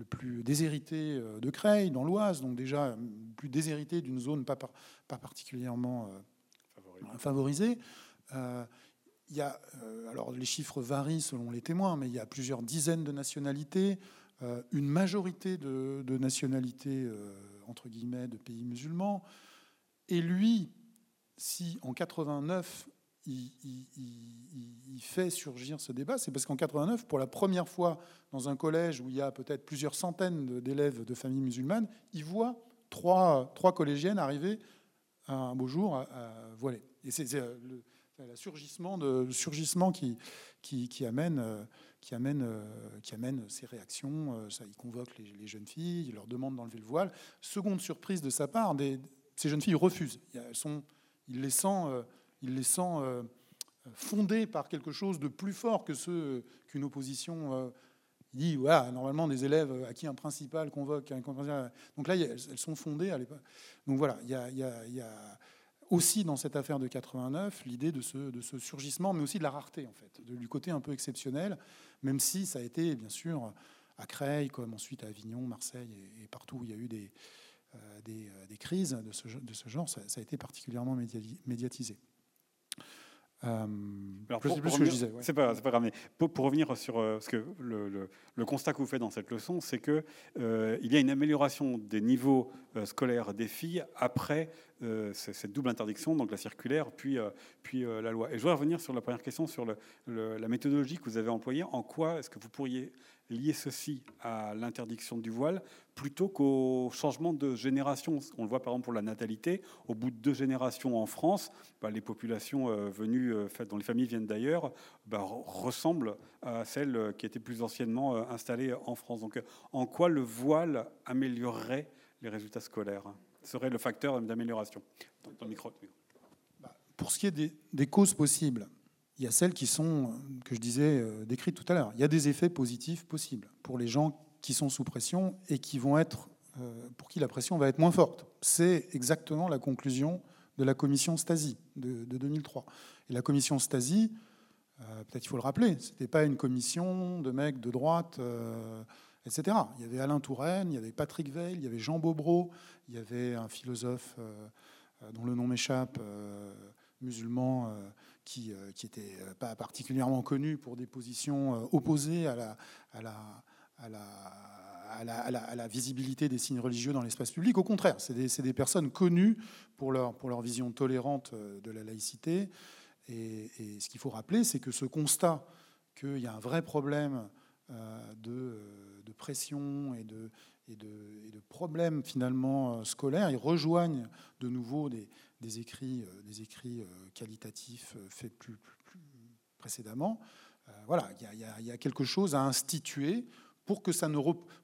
le plus déshérité euh, de Creil, dans l'Oise, donc déjà plus déshérité d'une zone pas, pas particulièrement euh, favorisée. Euh, il y a, alors les chiffres varient selon les témoins, mais il y a plusieurs dizaines de nationalités, une majorité de, nationalités entre guillemets de pays musulmans. Et lui, si en 89, il, fait surgir ce débat, c'est parce qu'en 89, pour la première fois dans un collège où il y a peut-être plusieurs centaines d'élèves de familles musulmanes, il voit trois, trois collégiennes arriver un beau jour à, voiler. Et c'est surgissement, de, surgissement qui, qui, amène, qui, amène, ces réactions. Ça, il convoque les, jeunes filles, il leur demande d'enlever le voile. Seconde surprise de sa part, ces jeunes filles refusent. Elles sont il les sent, euh, il euh, fondés par quelque chose de plus fort que ceux qu'une opposition euh, dit voilà, normalement des élèves à qui un principal convoque. donc là, elles sont fondées à l'époque. Donc voilà, il y, a, aussi dans cette affaire de 89 l'idée de ce, surgissement, mais aussi de la rareté, en fait, du côté un peu exceptionnel, même si ça a été, bien sûr, à Creil, comme ensuite à Avignon, Marseille et partout où il y a eu des, euh, euh, crises de ce genre, ça, a été particulièrement médiatisé. Euh, c'est pas, pas, grave. Mais pour, revenir sur ce que le, le, constat que vous faites dans cette leçon, c'est que il y a une amélioration des niveaux scolaires des filles après cette double interdiction, donc la circulaire, puis, puis la loi. Et je voudrais revenir sur la première question sur la méthodologie que vous avez employée. En quoi est-ce que vous pourriez lier ceci à l'interdiction du voile plutôt qu'au changement de génération. On le voit par exemple pour la natalité. Au bout de deux générations en France, bah, les populations euh, venues, euh, dont les familles viennent d'ailleurs, bah, ressemblent à celles qui étaient plus anciennement euh, installées en France. Donc en quoi le voile améliorerait les résultats scolaires? Serait le facteur d'amélioration. Bah, pour ce qui est des causes possibles, il y a celles qui sont, que je disais, euh, décrites tout à l'heure. Il y a des effets positifs possibles pour les gens qui sont sous pression et qui vont être, euh, pour qui la pression va être moins forte. C'est exactement la conclusion de la commission Stasi de, 2003. Et la commission Stasi, euh, peut-être il faut le rappeler, ce n'était pas une commission de mecs de droite, etc. Il y avait Alain Touraine, il y avait Patrick Veil, il y avait Jean Bobreau, il y avait un philosophe dont le nom m'échappe, musulman qui n'était euh, euh, pas particulièrement connu pour des positions euh, opposées à la, visibilité des signes religieux dans l'espace public. Au contraire, c'est des, personnes connues pour leur, vision tolérante de la laïcité. Et, ce qu'il faut rappeler, c'est que ce constat qu'il y a un vrai problème de, de, pression et de, et de, problèmes finalement scolaires, ils rejoignent de nouveau des, écrits, des écrits qualitatifs faits plus, précédemment. voilà, il y, a quelque chose à instituer pour que, ça ne,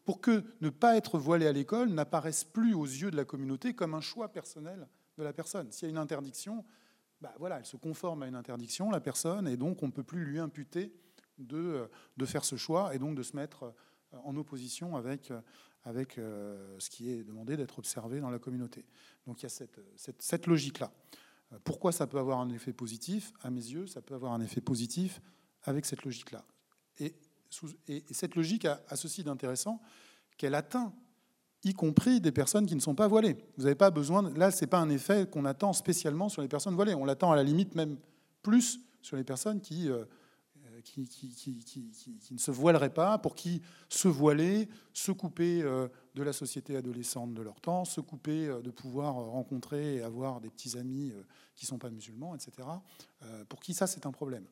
pour que ne pas être voilé à l'école n'apparaisse plus aux yeux de la communauté comme un choix personnel de la personne. S'il y a une interdiction, bah voilà, elle se conforme à une interdiction, la personne, et donc on ne peut plus lui imputer de, de faire ce choix et donc de se mettre en opposition avec, avec euh, ce qui est demandé d'être observé dans la communauté. Donc il y a cette, cette, cette logique-là. Pourquoi ça peut avoir un effet positif? À mes yeux, ça peut avoir un effet positif avec cette logique-là. Et et cette logique a, ceci d'intéressant qu'elle atteint y compris des personnes qui ne sont pas voilées. Vous n'avez pas besoin. Là, c'est pas un effet qu'on attend spécialement sur les personnes voilées. On l'attend à la limite même plus sur les personnes qui, euh, qui, ne se voileraient pas, pour qui se voiler, se couper euh, de la société adolescente de leur temps, se couper euh, de pouvoir rencontrer et avoir des petits amis qui ne sont pas musulmans, etc. Pour qui ça, c'est un problème.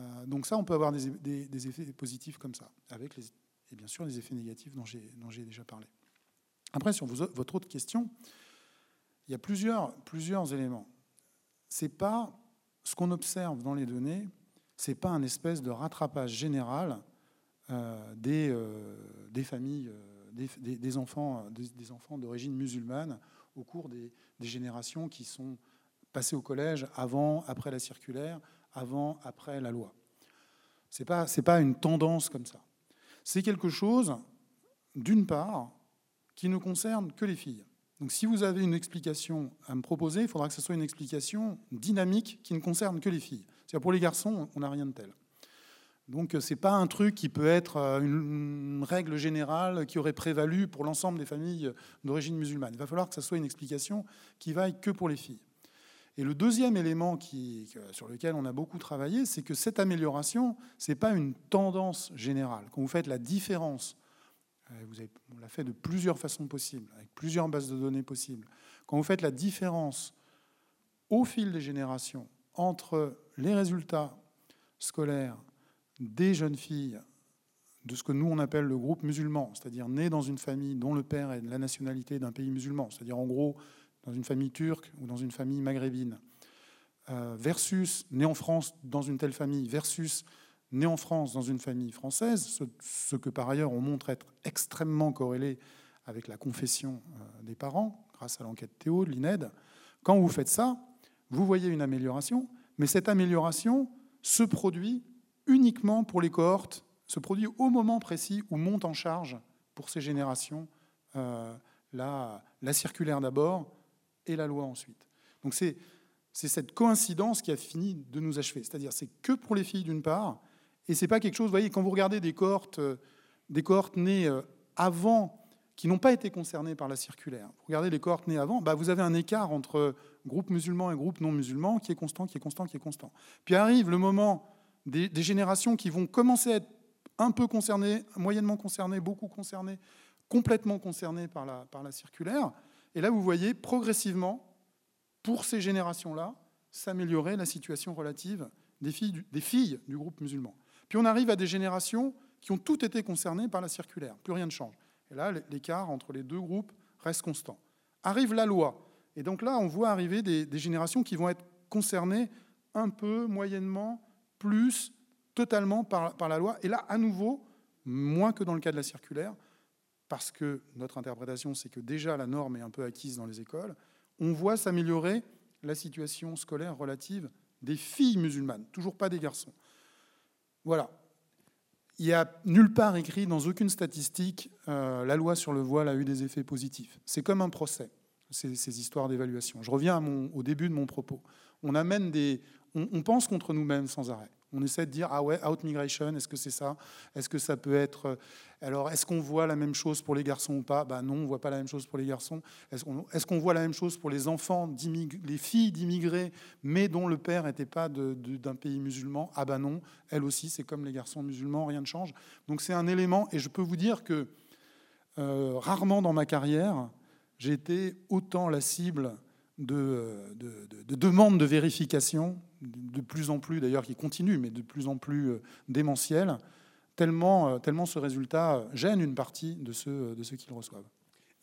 Euh, donc ça, on peut avoir des, effets positifs comme ça, avec et bien sûr les effets négatifs dont j'ai déjà parlé. Après, sur votre autre question, il y a plusieurs, plusieurs éléments. C'est pas ce qu'on observe dans les données, c'est pas un espèce de rattrapage général euh, des, euh, des, familles, des, des, enfants, des, enfants d'origine musulmane au cours des, générations qui sont passées au collège avant, après la circulaire, avant, après la loi. Ce n'est pas, pas une tendance comme ça. C'est quelque chose, d'une part, qui ne concerne que les filles. Donc si vous avez une explication à me proposer, il faudra que ce soit une explication dynamique qui ne concerne que les filles. Pour les garçons, on n'a rien de tel. Donc ce n'est pas un truc qui peut être euh, une règle générale qui aurait prévalu pour l'ensemble des familles d'origine musulmane. Il va falloir que ce soit une explication qui vaille que pour les filles. Et le deuxième élément sur lequel on a beaucoup travaillé, c'est que cette amélioration, ce n'est pas une tendance générale. Quand vous faites la différence, euh, vous avez, on l'a fait de plusieurs façons possibles, avec plusieurs bases de données possibles, quand vous faites la différence au fil des générations entre les résultats scolaires des jeunes filles de ce que nous on appelle le groupe musulman, c'est-à-dire né dans une famille dont le père est de la nationalité d'un pays musulman, c'est-à-dire en gros dans une famille turque ou dans une famille maghrébine, euh, versus né en France dans une telle famille, versus né en France dans une famille française, ce, que par ailleurs on montre être extrêmement corrélé avec la confession euh, des parents, grâce à l'enquête Théo de l'INED, quand vous faites ça, vous voyez une amélioration, mais cette amélioration se produit uniquement pour les cohortes, se produit au moment précis où monte en charge pour ces générations euh, la, la circulaire d'abord, et la loi ensuite. Donc c'est cette coïncidence qui a fini de nous achever. C'est-à-dire c'est que pour les filles d'une part, et c'est pas quelque chose, vous voyez, quand vous regardez des cohortes, euh, nées euh, avant, qui n'ont pas été concernées par la circulaire, vous regardez les cohortes nées avant, bah vous avez un écart entre groupe musulman et groupe non musulman qui est constant, qui est constant, qui est constant. Puis arrive le moment des, générations qui vont commencer à être un peu concernées, moyennement concernées, beaucoup concernées, complètement concernées par la, par la circulaire. Et là, vous voyez progressivement, pour ces générations-là, s'améliorer la situation relative des filles, des filles du groupe musulman. Puis on arrive à des générations qui ont toutes été concernées par la circulaire. Plus rien ne change. Et là, l'écart entre les deux groupes reste constant. Arrive la loi. Et donc là, on voit arriver des, générations qui vont être concernées un peu, moyennement, plus, totalement par, par la loi. Et là, à nouveau, moins que dans le cas de la circulaire, parce que notre interprétation, c'est que déjà la norme est un peu acquise dans les écoles, on voit s'améliorer la situation scolaire relative des filles musulmanes, toujours pas des garçons. Voilà. Il n'y a nulle part écrit dans aucune statistique euh, la loi sur le voile a eu des effets positifs. C'est comme un procès, ces, histoires d'évaluation. Je reviens au début de mon propos. On amène des, on pense contre nous-mêmes sans arrêt. On essaie de dire ah ouais, out migration, est-ce que c'est ça? Est-ce que ça peut être euh, alors est-ce qu'on voit la même chose pour les garçons ou pas? Ben non, on voit pas la même chose pour les garçons. Est-ce qu'on voit la même chose pour les enfants les filles d'immigrés, mais dont le père n'était pas d'un pays musulman? Ah ben non, elle aussi, c'est comme les garçons musulmans, rien ne change. Donc c'est un élément, et je peux vous dire que rarement dans ma carrière, j'ai été autant la cible de, de, demandes de vérification, de plus en plus d'ailleurs qui continuent, mais de plus en plus démentielles, tellement, tellement ce résultat gêne une partie de ceux, de ceux qui le reçoivent.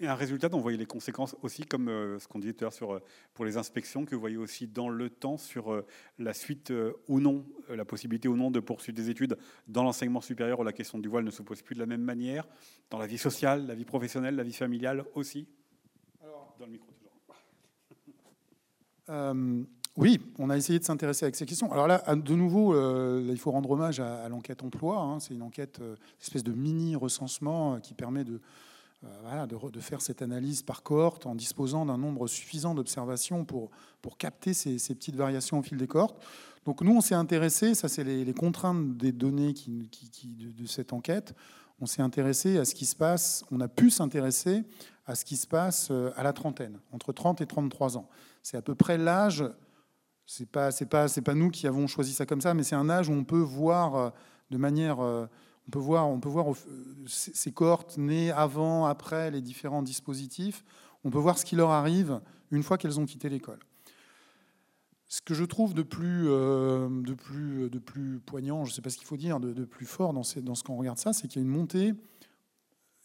Et un résultat dont vous voyez les conséquences aussi, comme euh, ce qu'on disait tout à l'heure euh, pour les inspections, que vous voyez aussi dans le temps sur euh, la suite ou non, la possibilité ou non de poursuivre des études dans l'enseignement supérieur où la question du voile ne se pose plus de la même manière, dans la vie sociale, la vie professionnelle, la vie familiale aussi Dans le micro toujours. oui, on a essayé de s'intéresser avec ces questions. Alors là, de nouveau, il faut rendre hommage à, l'enquête emploi. Hein. C'est une enquête, une espèce de mini recensement qui permet de euh, de, faire cette analyse par cohorte en disposant d'un nombre suffisant d'observations pour, capter ces, petites variations au fil des cohortes. Donc nous, on s'est intéressé, ça c'est les, contraintes des données qui, de, cette enquête, on s'est intéressé à ce qui se passe, on a pu s'intéresser à ce qui se passe euh, à la trentaine, entre 30 et 33 ans. C'est à peu près l'âge, c'est pas, pas, nous qui avons choisi ça comme ça, mais c'est un âge où on peut voir euh, de manière on peut voir, on peut voir ces cohortes nées avant, après les différents dispositifs. On peut voir ce qui leur arrive une fois qu'elles ont quitté l'école. Ce que je trouve de plus, euh, de plus, de plus poignant, je ne sais pas ce qu'il faut dire, de, plus fort dans ce qu'on regarde ça, c'est qu'il y a une montée.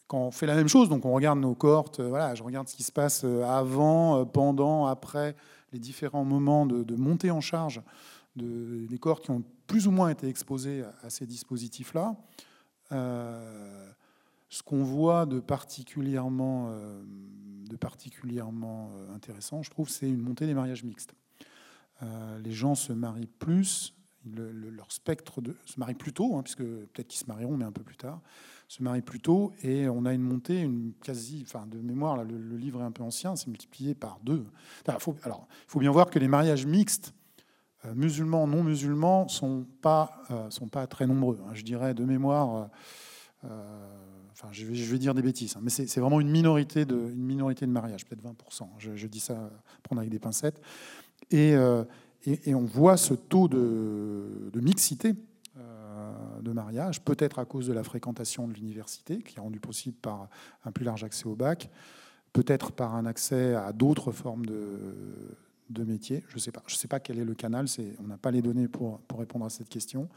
Quand on fait la même chose, donc on regarde nos cohortes, euh, voilà, je regarde ce qui se passe euh, avant, pendant, après, les différents moments de, montée en charge de, des cohortes qui ont plus ou moins été exposés à ces dispositifs-là. Euh, ce qu'on voit de particulièrement, euh, euh, intéressant, je trouve, c'est une montée des mariages mixtes. les gens se marient plus, leur spectre se marient plus tôt, hein, puisque peut-être qu'ils se marieront, mais un peu plus tard, se marient plus tôt, et on a une montée, une quasi, enfin de mémoire, le, livre est un peu ancien, c'est multiplié par deux. faut, alors, il faut bien voir que les mariages mixtes euh, musulmans, non musulmans, sont pas, euh, sont pas très nombreux. Hein. Je dirais de mémoire, euh, enfin, je vais, dire des bêtises, hein, mais c'est vraiment une minorité de, une minorité de mariages, peut-être 20%. Je, dis ça, prendre avec des pincettes. Et, et, on voit ce taux de, de mixité de mariage, peut-être à cause de la fréquentation de l'université, qui est rendue possible par un plus large accès au bac, peut-être par un accès à d'autres formes de, de métier. Je ne sais pas. Sais pas quel est le canal. On n'a pas les données pour, répondre à cette question.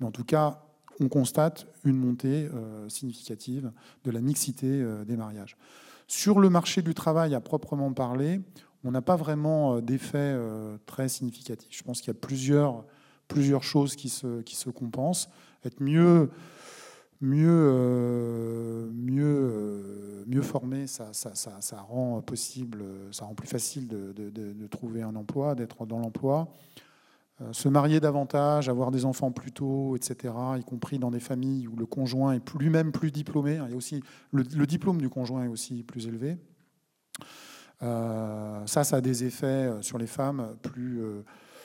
Mais en tout cas, on constate une montée euh, significative de la mixité euh, des mariages. Sur le marché du travail à proprement parler, on n'a pas vraiment euh, d'effet très significatif. Je pense qu'il y a plusieurs, choses qui se, qui se compensent. Être mieux mieux, euh, mieux, euh, mieux formé, ça, ça, ça, rend possible, ça rend plus facile de, de, trouver un emploi, d'être dans l'emploi. Euh, se marier davantage, avoir des enfants plus tôt, etc., y compris dans des familles où le conjoint est lui-même plus diplômé. Il y a aussi, le, diplôme du conjoint est aussi plus élevé. ça, ça a des effets sur les femmes plus,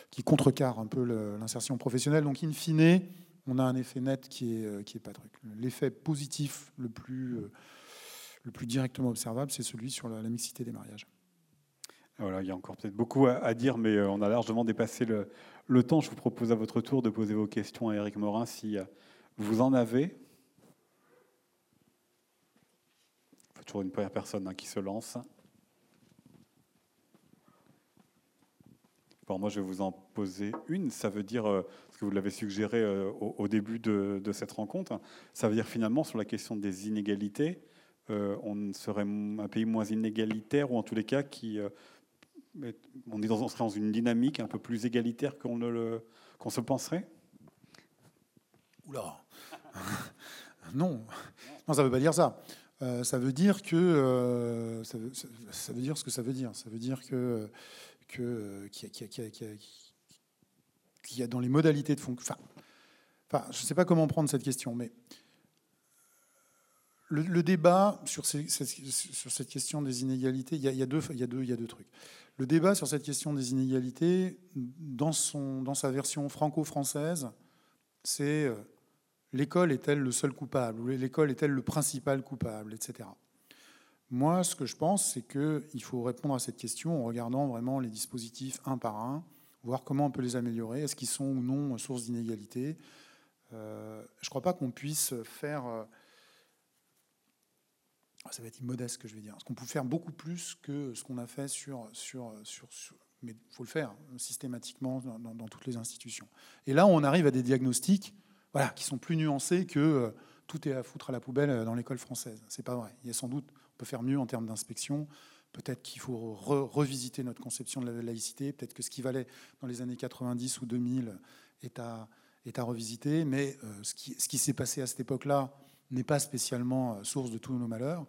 qui contrecarrent un peu l'insertion professionnelle. Donc, in fine, on a un effet net qui est, euh, qui est pas truc. L'effet positif le plus, euh, le plus directement observable, c'est celui sur la, mixité des mariages. Voilà, il y a encore peut-être beaucoup à, dire, mais euh, on a largement dépassé le, le, temps. Je vous propose à votre tour de poser vos questions à Eric Morin si vous en avez. Il faut toujours une première personne hein, qui se lance. Moi, je vais vous en poser une. Ça veut dire, euh, ce que vous l'avez suggéré euh, au, début de, cette rencontre, ça veut dire finalement sur la question des inégalités, euh, on serait un pays moins inégalitaire ou en tous les cas qui, on, est dans, serait dans une dynamique un peu plus égalitaire qu'on se penserait? Oula, <laughs> non, non, ça veut pas dire ça. ça veut dire que ça, veut, dire ce que ça veut dire. Ça veut dire que que, qu'il y, a dans les modalités de fonction. Enfin, je ne sais pas comment prendre cette question, mais le, débat sur, cette question des inégalités, il y, a, deux, trucs. Le débat sur cette question des inégalités, dans sa version franco-française, c'est euh, l'école est-elle le seul coupable, ou l'école est-elle le principal coupable, etc. Moi, ce que je pense, c'est qu'il faut répondre à cette question en regardant vraiment les dispositifs un par un, voir comment on peut les améliorer, est-ce qu'ils sont ou non source d'inégalité. Euh, je ne crois pas qu'on puisse faire... Euh, ça va être immodeste ce que je vais dire, parce qu'on peut faire beaucoup plus que ce qu'on a fait sur, sur, sur, mais il faut le faire systématiquement dans, toutes les institutions. Et là, on arrive à des diagnostics voilà, qui sont plus nuancés que euh, tout est à foutre à la poubelle dans l'école française. C'est pas vrai. Il y a sans doute, peut faire mieux en termes d'inspection. Peut-être qu'il faut revisiter notre conception de la laïcité. Peut-être que ce qui valait dans les années 90 ou 2000 est à, est à revisiter. Mais euh, ce qui, ce qui s'est passé à cette époque-là n'est pas spécialement source de tous nos malheurs.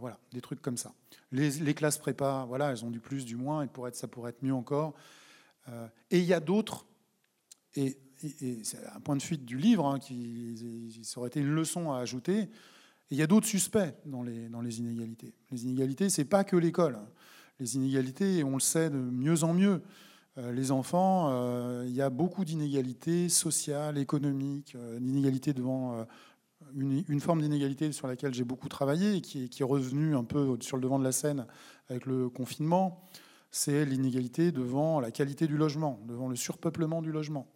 voilà, des trucs comme ça. Les, classes prépa, voilà, elles ont du plus, du moins, et pour être, ça pourrait être mieux encore. et il y a d'autres, et et, c'est un point de fuite du livre, hein, qui ça aurait été une leçon à ajouter. Il y a d'autres suspects dans les, dans les inégalités. Les inégalités, c'est pas que l'école. Les inégalités, on le sait de mieux en mieux. Euh, les enfants, euh, il y a beaucoup d'inégalités sociales, économiques, euh, devant une, forme d'inégalité sur laquelle j'ai beaucoup travaillé et qui est revenue un peu sur le devant de la scène avec le confinement. C'est l'inégalité devant la qualité du logement, devant le surpeuplement du logement.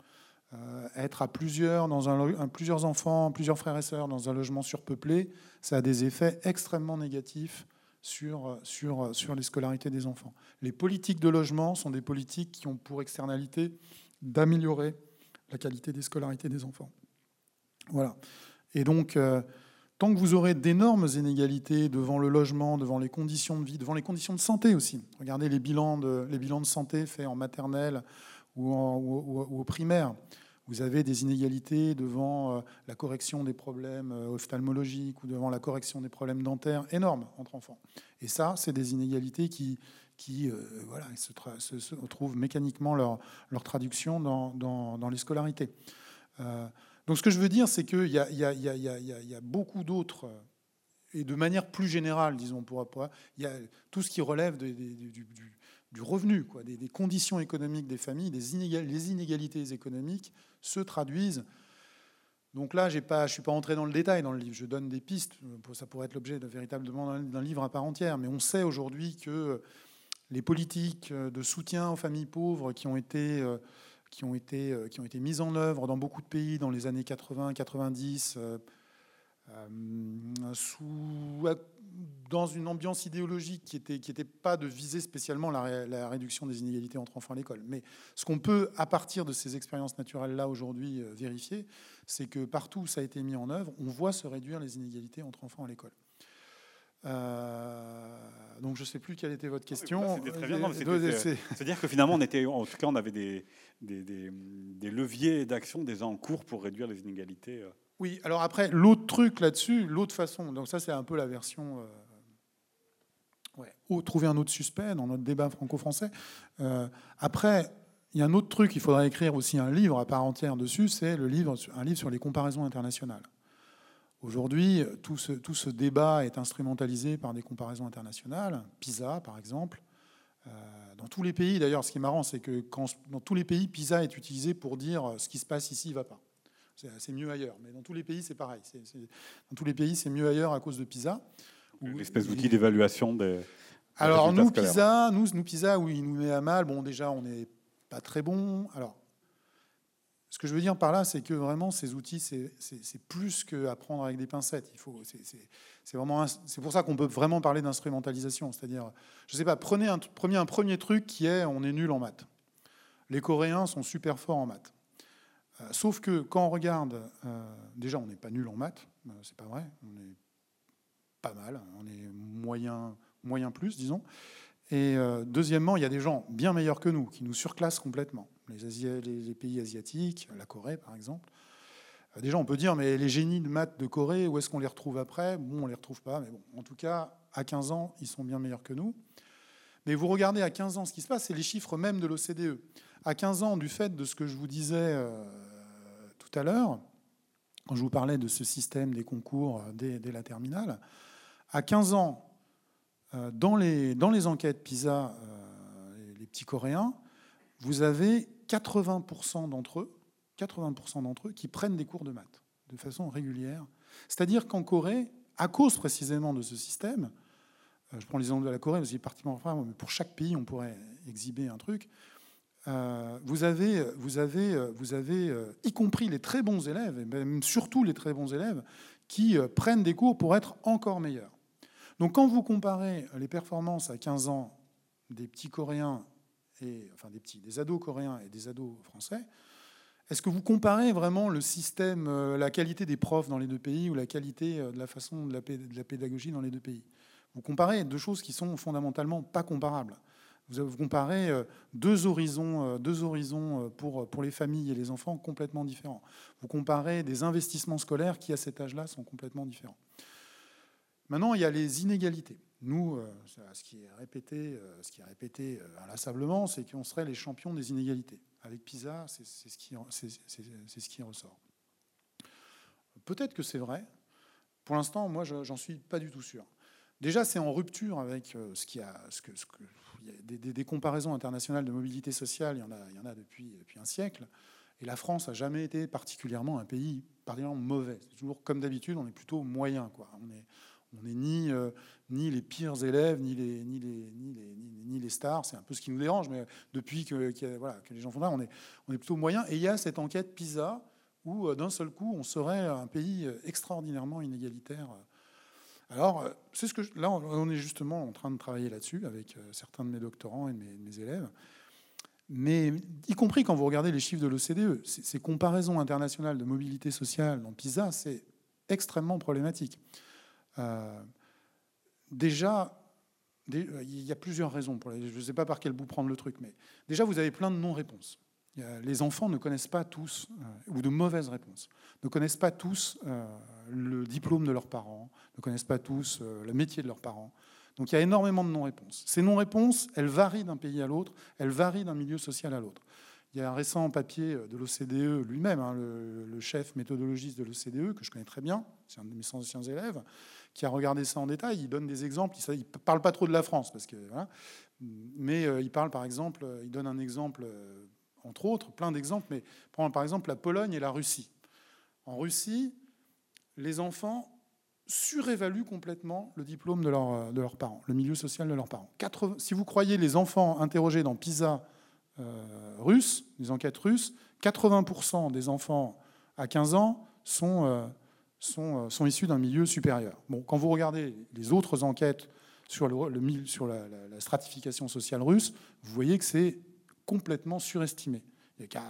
Euh, être à plusieurs, dans plusieurs enfants, plusieurs frères et sœurs dans un logement surpeuplé, ça a des effets extrêmement négatifs sur, sur, sur les scolarités des enfants. Les politiques de logement sont des politiques qui ont pour externalité d'améliorer la qualité des scolarités des enfants. Voilà. Et donc, euh, tant que vous aurez d'énormes inégalités devant le logement, devant les conditions de vie, devant les conditions de santé aussi. Regardez les bilans de, les bilans de santé faits en maternelle ou, au primaire. Vous avez des inégalités devant euh, la correction des problèmes euh, ophtalmologiques ou devant la correction des problèmes dentaires énormes entre enfants. Et ça, c'est des inégalités qui, qui euh, voilà, se, se, trouvent mécaniquement leur, leur traduction dans, dans, les scolarités. donc ce que je veux dire, c'est qu'il y, y, y, a beaucoup d'autres, et de manière plus générale, disons, pour, il y a tout ce qui relève du, du, revenu, quoi, des, conditions économiques des familles, des les inégalités économiques se traduisent. Donc là, je ne suis pas entré dans le détail dans le livre, je donne des pistes, ça pourrait être l'objet véritablement d'un livre à part entière, mais on sait aujourd'hui que les politiques de soutien aux familles pauvres qui ont été, qui ont été, qui ont été mises en œuvre dans beaucoup de pays dans les années 80, 90, euh, sous, dans une ambiance idéologique qui n'était qui était pas de viser spécialement la, réduction des inégalités entre enfants à l'école. Mais ce qu'on peut, à partir de ces expériences naturelles-là aujourd'hui, euh, vérifier, c'est que partout où ça a été mis en œuvre, on voit se réduire les inégalités entre enfants à l'école. Euh, donc je ne sais plus quelle était votre question. C'est-à-dire que finalement, on était, en tout cas, on avait des, des, des, des leviers d'action déjà en cours pour réduire les inégalités. Oui, alors après, l'autre truc là-dessus, l'autre façon, donc ça c'est un peu la version... Euh, trouver un autre suspect dans notre débat franco-français. Euh, après, il y a un autre truc, il faudrait écrire aussi un livre à part entière dessus, c'est un livre sur les comparaisons internationales. Aujourd'hui, tout ce, débat est instrumentalisé par des comparaisons internationales, PISA par exemple. Euh, dans tous les pays, d'ailleurs, ce qui est marrant, c'est que dans tous les pays, PISA est utilisé pour dire ce qui se passe ici ne va pas. C'est mieux ailleurs. Mais dans tous les pays, c'est pareil. dans tous les pays, c'est mieux ailleurs à cause de PISA. L'espèce d'outil d'évaluation des. Alors nous, PISA, nous, nous, PISA, oui, il nous met à mal. Bon, déjà, on n'est pas très bon. Alors, ce que je veux dire par là, c'est que vraiment, ces outils, c'est plus qu'apprendre avec des pincettes. Il faut, c'est vraiment, c'est pour ça qu'on peut vraiment parler d'instrumentalisation. C'est-à-dire, je sais pas, prenez un, prenez un premier truc qui est, on est nul en maths. Les Coréens sont super forts en maths. Euh, sauf que quand on regarde, euh, déjà on n'est pas nul en maths, euh, c'est pas vrai, on est pas mal, on est moyen, moyen plus, disons. Et deuxièmement, il y a des gens bien meilleurs que nous qui nous surclassent complètement. Les, pays asiatiques, la Corée par exemple. Déjà, on peut dire, mais les génies de maths de Corée, où est-ce qu'on les retrouve après? Bon, on les retrouve pas, mais bon, en tout cas, à 15 ans, ils sont bien meilleurs que nous. Mais vous regardez à 15 ans ce qui se passe, c'est les chiffres même de l'OCDE. À 15 ans, du fait de ce que je vous disais tout à l'heure, quand je vous parlais de ce système des concours dès, la terminale, à 15 ans, euh, dans les, enquêtes PISA, euh, les petits Coréens, vous avez 80% d'entre eux, 80% d'entre eux qui prennent des cours de maths de façon régulière. C'est-à-dire qu'en Corée, à cause précisément de ce système, euh, je prends l'exemple de la Corée, parce particulièrement, mais pour chaque pays, on pourrait exhiber un truc. Euh, vous avez, vous avez, vous avez euh, y compris les très bons élèves, et même surtout les très bons élèves, qui euh, prennent des cours pour être encore meilleurs. Donc quand vous comparez les performances à 15 ans des petits Coréens, et, enfin des petits, des ados coréens et des ados français, est-ce que vous comparez vraiment le système, la qualité des profs dans les deux pays ou la qualité de la façon de la, pédagogie dans les deux pays? Vous comparez deux choses qui sont fondamentalement pas comparables. Vous comparez euh, deux horizons, deux horizons pour, pour les familles et les enfants complètement différents. Vous comparez des investissements scolaires qui, à cet âge-là, sont complètement différents. Maintenant, il y a les inégalités. Nous, ce qui est répété, ce qui est répété inlassablement, c'est qu'on serait les champions des inégalités. Avec PISA, c'est ce, qui, ressort. Peut-être que c'est vrai. Pour l'instant, moi, j'en suis pas du tout sûr. Déjà, c'est en rupture avec euh, ce qui a, ce que, ce que des, comparaisons internationales de mobilité sociale. Il y en a, il y en a depuis, un siècle. Et la France a jamais été particulièrement un pays particulièrement mauvais. C'est toujours comme d'habitude, on est plutôt moyen. On est, on n'est ni, euh, ni les pires élèves, ni les, ni les, ni les, ni, les stars. C'est un peu ce qui nous dérange, mais depuis que, que les gens font là, on est, on est plutôt moyen. Et il y a cette enquête PISA où, euh, d'un seul coup, on serait un pays extraordinairement inégalitaire. Alors, c'est ce que là, on est justement en train de travailler là-dessus avec euh, certains de mes doctorants et mes, élèves. Mais y compris quand vous regardez les chiffres de l'OCDE, ces comparaisons internationales de mobilité sociale dans PISA, c'est extrêmement problématique. Euh, déjà, il y a plusieurs raisons. Pour je ne sais pas par quel bout prendre le truc, mais déjà, vous avez plein de non-réponses. Les enfants ne connaissent pas tous, euh, ou de mauvaises réponses, ne connaissent pas tous euh, le diplôme de leurs parents, ne connaissent pas tous le métier de leurs parents. Donc il y a énormément de non-réponses. Ces non-réponses, elles varient d'un pays à l'autre, elles varient d'un milieu social à l'autre. Il y a un récent papier de l'OCDE lui-même, hein, le, chef méthodologiste de l'OCDE, que je connais très bien, c'est un de mes anciens élèves, qui a regardé ça en détail. Il donne des exemples. Il ne parle pas trop de la France, parce que, mais euh, il parle par exemple, euh, il donne un exemple, euh, entre autres, plein d'exemples, mais prend par exemple la Pologne et la Russie. En Russie, les enfants surévaluent complètement le diplôme de, de leurs parents, le milieu social de leurs parents. si vous croyez les enfants interrogés dans PISA euh, russes, les enquêtes russes, 80% des enfants à 15 ans sont, sont, euh, sont issus d'un milieu supérieur. Bon, quand vous regardez les autres enquêtes sur, le, sur la, stratification sociale russe, vous voyez que c'est complètement surestimé.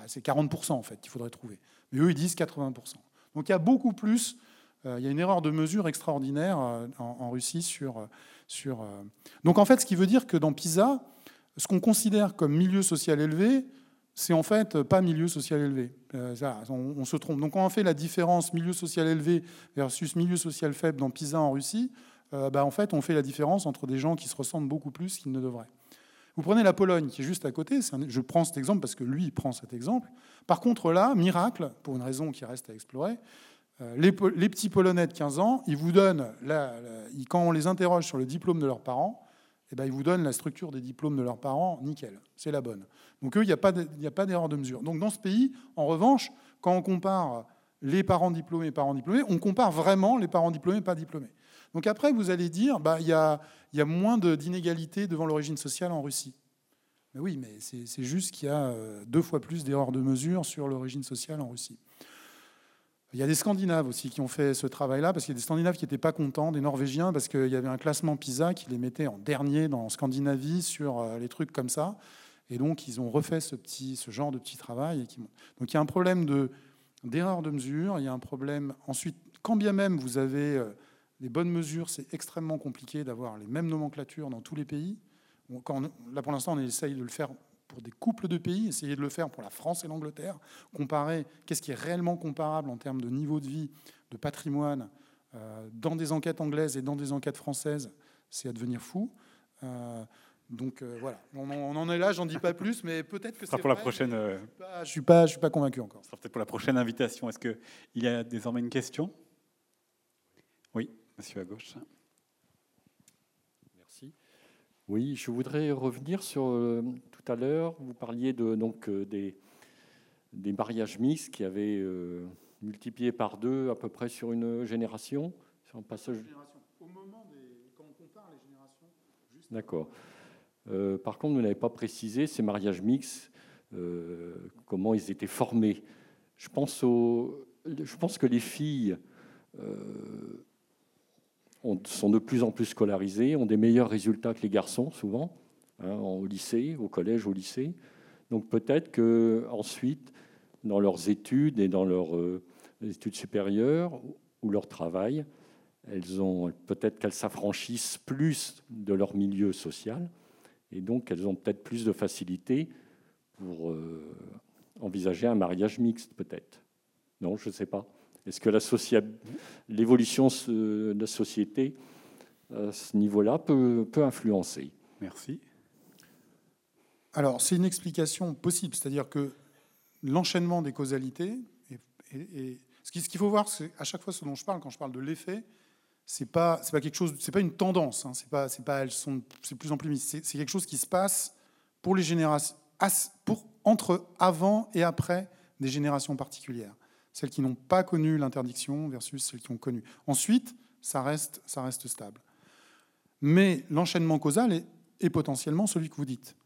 C'est 40% en fait qu'il faudrait trouver. Mais eux, ils disent 80%. Donc il y a beaucoup plus, euh, il y a une erreur de mesure extraordinaire euh, en, Russie sur... sur Donc en fait, ce qui veut dire que dans PISA, ce qu'on considère comme milieu social élevé, c'est en fait pas milieu social élevé. Euh, on, se trompe. Donc quand on fait la différence milieu social élevé versus milieu social faible dans Pisa en Russie, euh, bah, en fait on fait la différence entre des gens qui se ressemblent beaucoup plus qu'ils ne devraient. Vous prenez la Pologne qui est juste à côté, je prends cet exemple parce que lui prend cet exemple. Par contre là, miracle, pour une raison qui reste à explorer, euh, les, petits Polonais de 15 ans, ils vous donnent, quand on les interroge sur le diplôme de leurs parents, eh ben, ils vous donnent la structure des diplômes de leurs parents, nickel, c'est la bonne. Donc eux, il n'y a pas d'erreur de mesure. Donc dans ce pays, en revanche, quand on compare les parents diplômés et parents diplômés, on compare vraiment les parents diplômés et pas diplômés. Donc après, vous allez dire, bah, il y, a, moins d'inégalités devant l'origine sociale en Russie. Mais oui, mais c'est juste qu'il y a euh, deux fois plus d'erreurs de mesure sur l'origine sociale en Russie. Il y a des Scandinaves aussi qui ont fait ce travail-là, parce qu'il y a des Scandinaves qui n'étaient pas contents, des Norvégiens, parce qu'il y avait un classement PISA qui les mettait en dernier dans Scandinavie sur euh, les trucs comme ça. Et donc, ils ont refait ce, petit, ce genre de petit travail. Donc, il y a un problème d'erreur de, mesure. Il y a un problème. Ensuite, quand bien même vous avez les bonnes mesures, c'est extrêmement compliqué d'avoir les mêmes nomenclatures dans tous les pays. là, pour l'instant, on essaye de le faire pour des couples de pays, essayer de le faire pour la France et l'Angleterre, comparer qu'est-ce qui est réellement comparable en termes de niveau de vie, de patrimoine, euh, dans des enquêtes anglaises et dans des enquêtes françaises, c'est à devenir fou. Euh, donc euh, voilà, on, en est là, j'en dis pas plus, mais peut-être que c'est pour la prochaine. Je suis pas, je suis pas convaincu encore. Ce sera peut-être pour la prochaine invitation. Est-ce que il y a désormais une question? Monsieur à gauche. Oui, je voudrais revenir sur euh, tout à l'heure, vous parliez de, donc, euh, des, des mariages mixtes qui avaient euh, multiplié par deux à peu près sur une génération. Sur un passage... Au moment des... quand on compare les générations. D'accord. par contre, vous n'avez pas précisé ces mariages mixtes, comment ils étaient formés. Je pense, au, je pense que les filles sont de plus en plus scolarisés, ont des meilleurs résultats que les garçons souvent, hein, au lycée, au collège, au lycée. Donc peut-être que ensuite, dans leurs études et dans leurs euh, études supérieures ou leur travail, elles ont peut-être qu'elles s'affranchissent plus de leur milieu social et donc elles ont peut-être plus de facilité pour euh, envisager un mariage mixte, peut-être. Non, je ne sais pas. Est-ce que l'évolution de la société à ce niveau-là peut, peut influencer? Merci. Alors, c'est une explication possible, c'est-à-dire que l'enchaînement des causalités, et, ce qu'il faut voir, c'est à chaque fois ce dont je parle, quand je parle de l'effet, c'est pas c'est pas quelque chose, c'est pas une tendance, hein, c'est pas c'est pas elles sont c'est plus en plus c'est quelque chose qui se passe pour les générations pour entre avant et après des générations particulières, celles qui n'ont pas connu l'interdiction versus celles qui ont connu. Ensuite, ça reste stable. Mais l'enchaînement causal est, potentiellement celui que vous dites.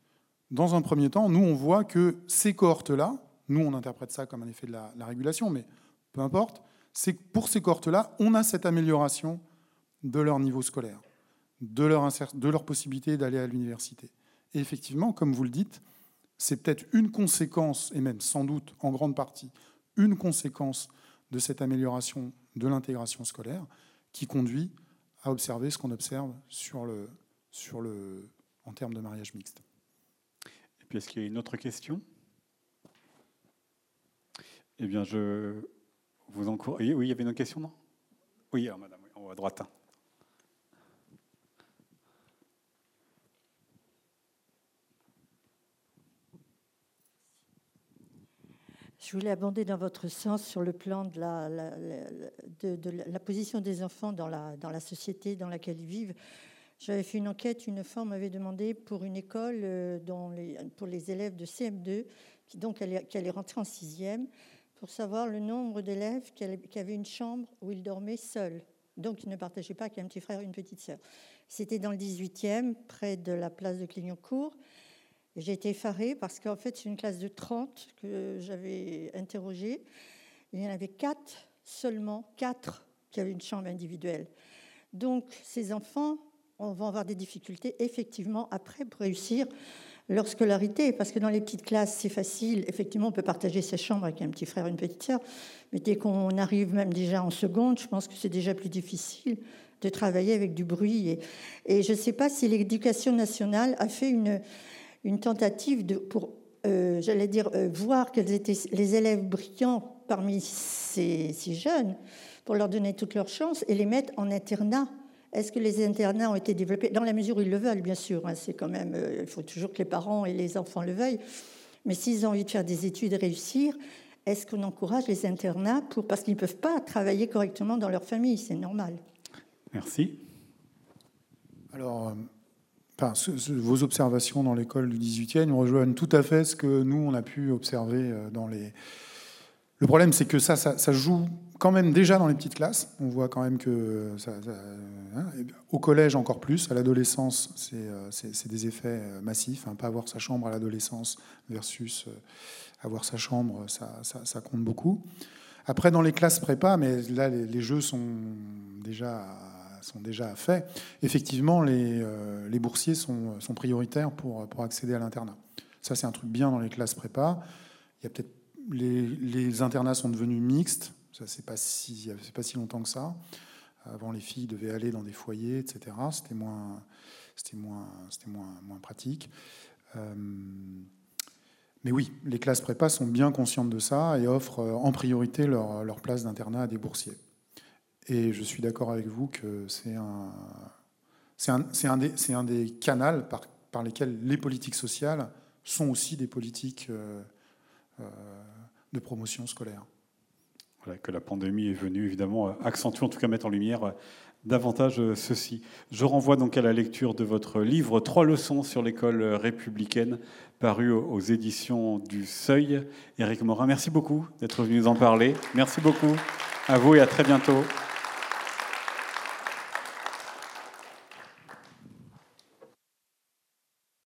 Dans un premier temps, nous, on voit que ces cohortes-là, nous, on interprète ça comme un effet de la, régulation, mais peu importe, pour ces cohortes-là, on a cette amélioration de leur niveau scolaire, de leur possibilité d'aller à l'université. Et effectivement, comme vous le dites, c'est peut-être une conséquence, et même sans doute en grande partie, une conséquence de cette amélioration de l'intégration scolaire qui conduit à observer ce qu'on observe sur le, sur le, en termes de mariage mixte. Est-ce qu'il y a une autre question? Eh bien, je vous encourage. Oui, il y avait une question, non? Oui, ah, madame, en haut à droite. Je voulais abonder dans votre sens sur le plan de la, position des enfants dans la, société dans laquelle ils vivent. J'avais fait une enquête, une on m'avait demandé pour une école euh, pour les élèves de CM2, qui donc allait, qui allait rentrer en sixième, pour savoir le nombre d'élèves qui, avaient une chambre où ils dormaient seuls. Donc, ils ne partageaient pas avec un petit frère et une petite sœur. C'était dans le 18e, près de la place de Clignancourt. J'ai été effarée parce qu'en fait, c'est une classe de 30 que j'avais interrogée. Il y en avait quatre seulement, quatre qui avaient une chambre individuelle. Donc, ces enfants on va avoir des difficultés effectivement après pour réussir leur scolarité, parce que dans les petites classes, c'est facile. Effectivement, on peut partager sa chambre avec un petit frère, une petite sœur, mais dès qu'on arrive même déjà en seconde, je pense que c'est déjà plus difficile de travailler avec du bruit. Et, je ne sais pas si l'éducation nationale a fait une, une tentative de, pour, euh, j'allais dire, euh, voir quels étaient les élèves brillants parmi ces, ces jeunes, pour leur donner toutes leurs chances et les mettre en internat est-ce que les internats ont été développés? Dans la mesure où ils le veulent, bien sûr. Hein, c'est quand même, euh, il faut toujours que les parents et les enfants le veuillent. Mais s'ils ont envie de faire des études et réussir, est-ce qu'on encourage les internats pour, parce qu'ils ne peuvent pas travailler correctement dans leur famille? C'est normal. Merci. Alors, euh, vos observations dans l'école du 18e rejoignent tout à fait ce que nous, on a pu observer euh, dans les, le problème, c'est que ça, ça, joue quand même déjà dans les petites classes. On voit quand même que ça, hein, au collège encore plus, à l'adolescence, c'est euh, des effets euh, massifs. Hein. pas avoir sa chambre à l'adolescence versus euh, avoir sa chambre, ça, compte beaucoup. Après, dans les classes prépa, mais là, les, jeux sont déjà, sont déjà faits. Effectivement, les, les boursiers sont, prioritaires pour, pour accéder à l'internat. Ça, c'est un truc bien dans les classes prépa. Il y a peut-être les, internats sont devenus mixtes. Ça, c'est pas si, pas si longtemps que ça. Avant, les filles devaient aller dans des foyers, etc. C'était moins, c'était moins, c'était moins, moins pratique. Euh, mais oui, les classes prépa sont bien conscientes de ça et offrent euh, en priorité leur, leur place d'internat à des boursiers. Et je suis d'accord avec vous que c'est un, un, un, des, un des canaux par, par lesquels les politiques sociales sont aussi des politiques euh, de promotion scolaire. Voilà, que la pandémie est venue évidemment accentuer, en tout cas mettre en lumière davantage ceci. Je renvoie donc à la lecture de votre livre Trois leçons sur l'école républicaine, paru aux éditions du Seuil. Éric Morin, merci beaucoup d'être venu nous en parler. Merci beaucoup à vous et à très bientôt.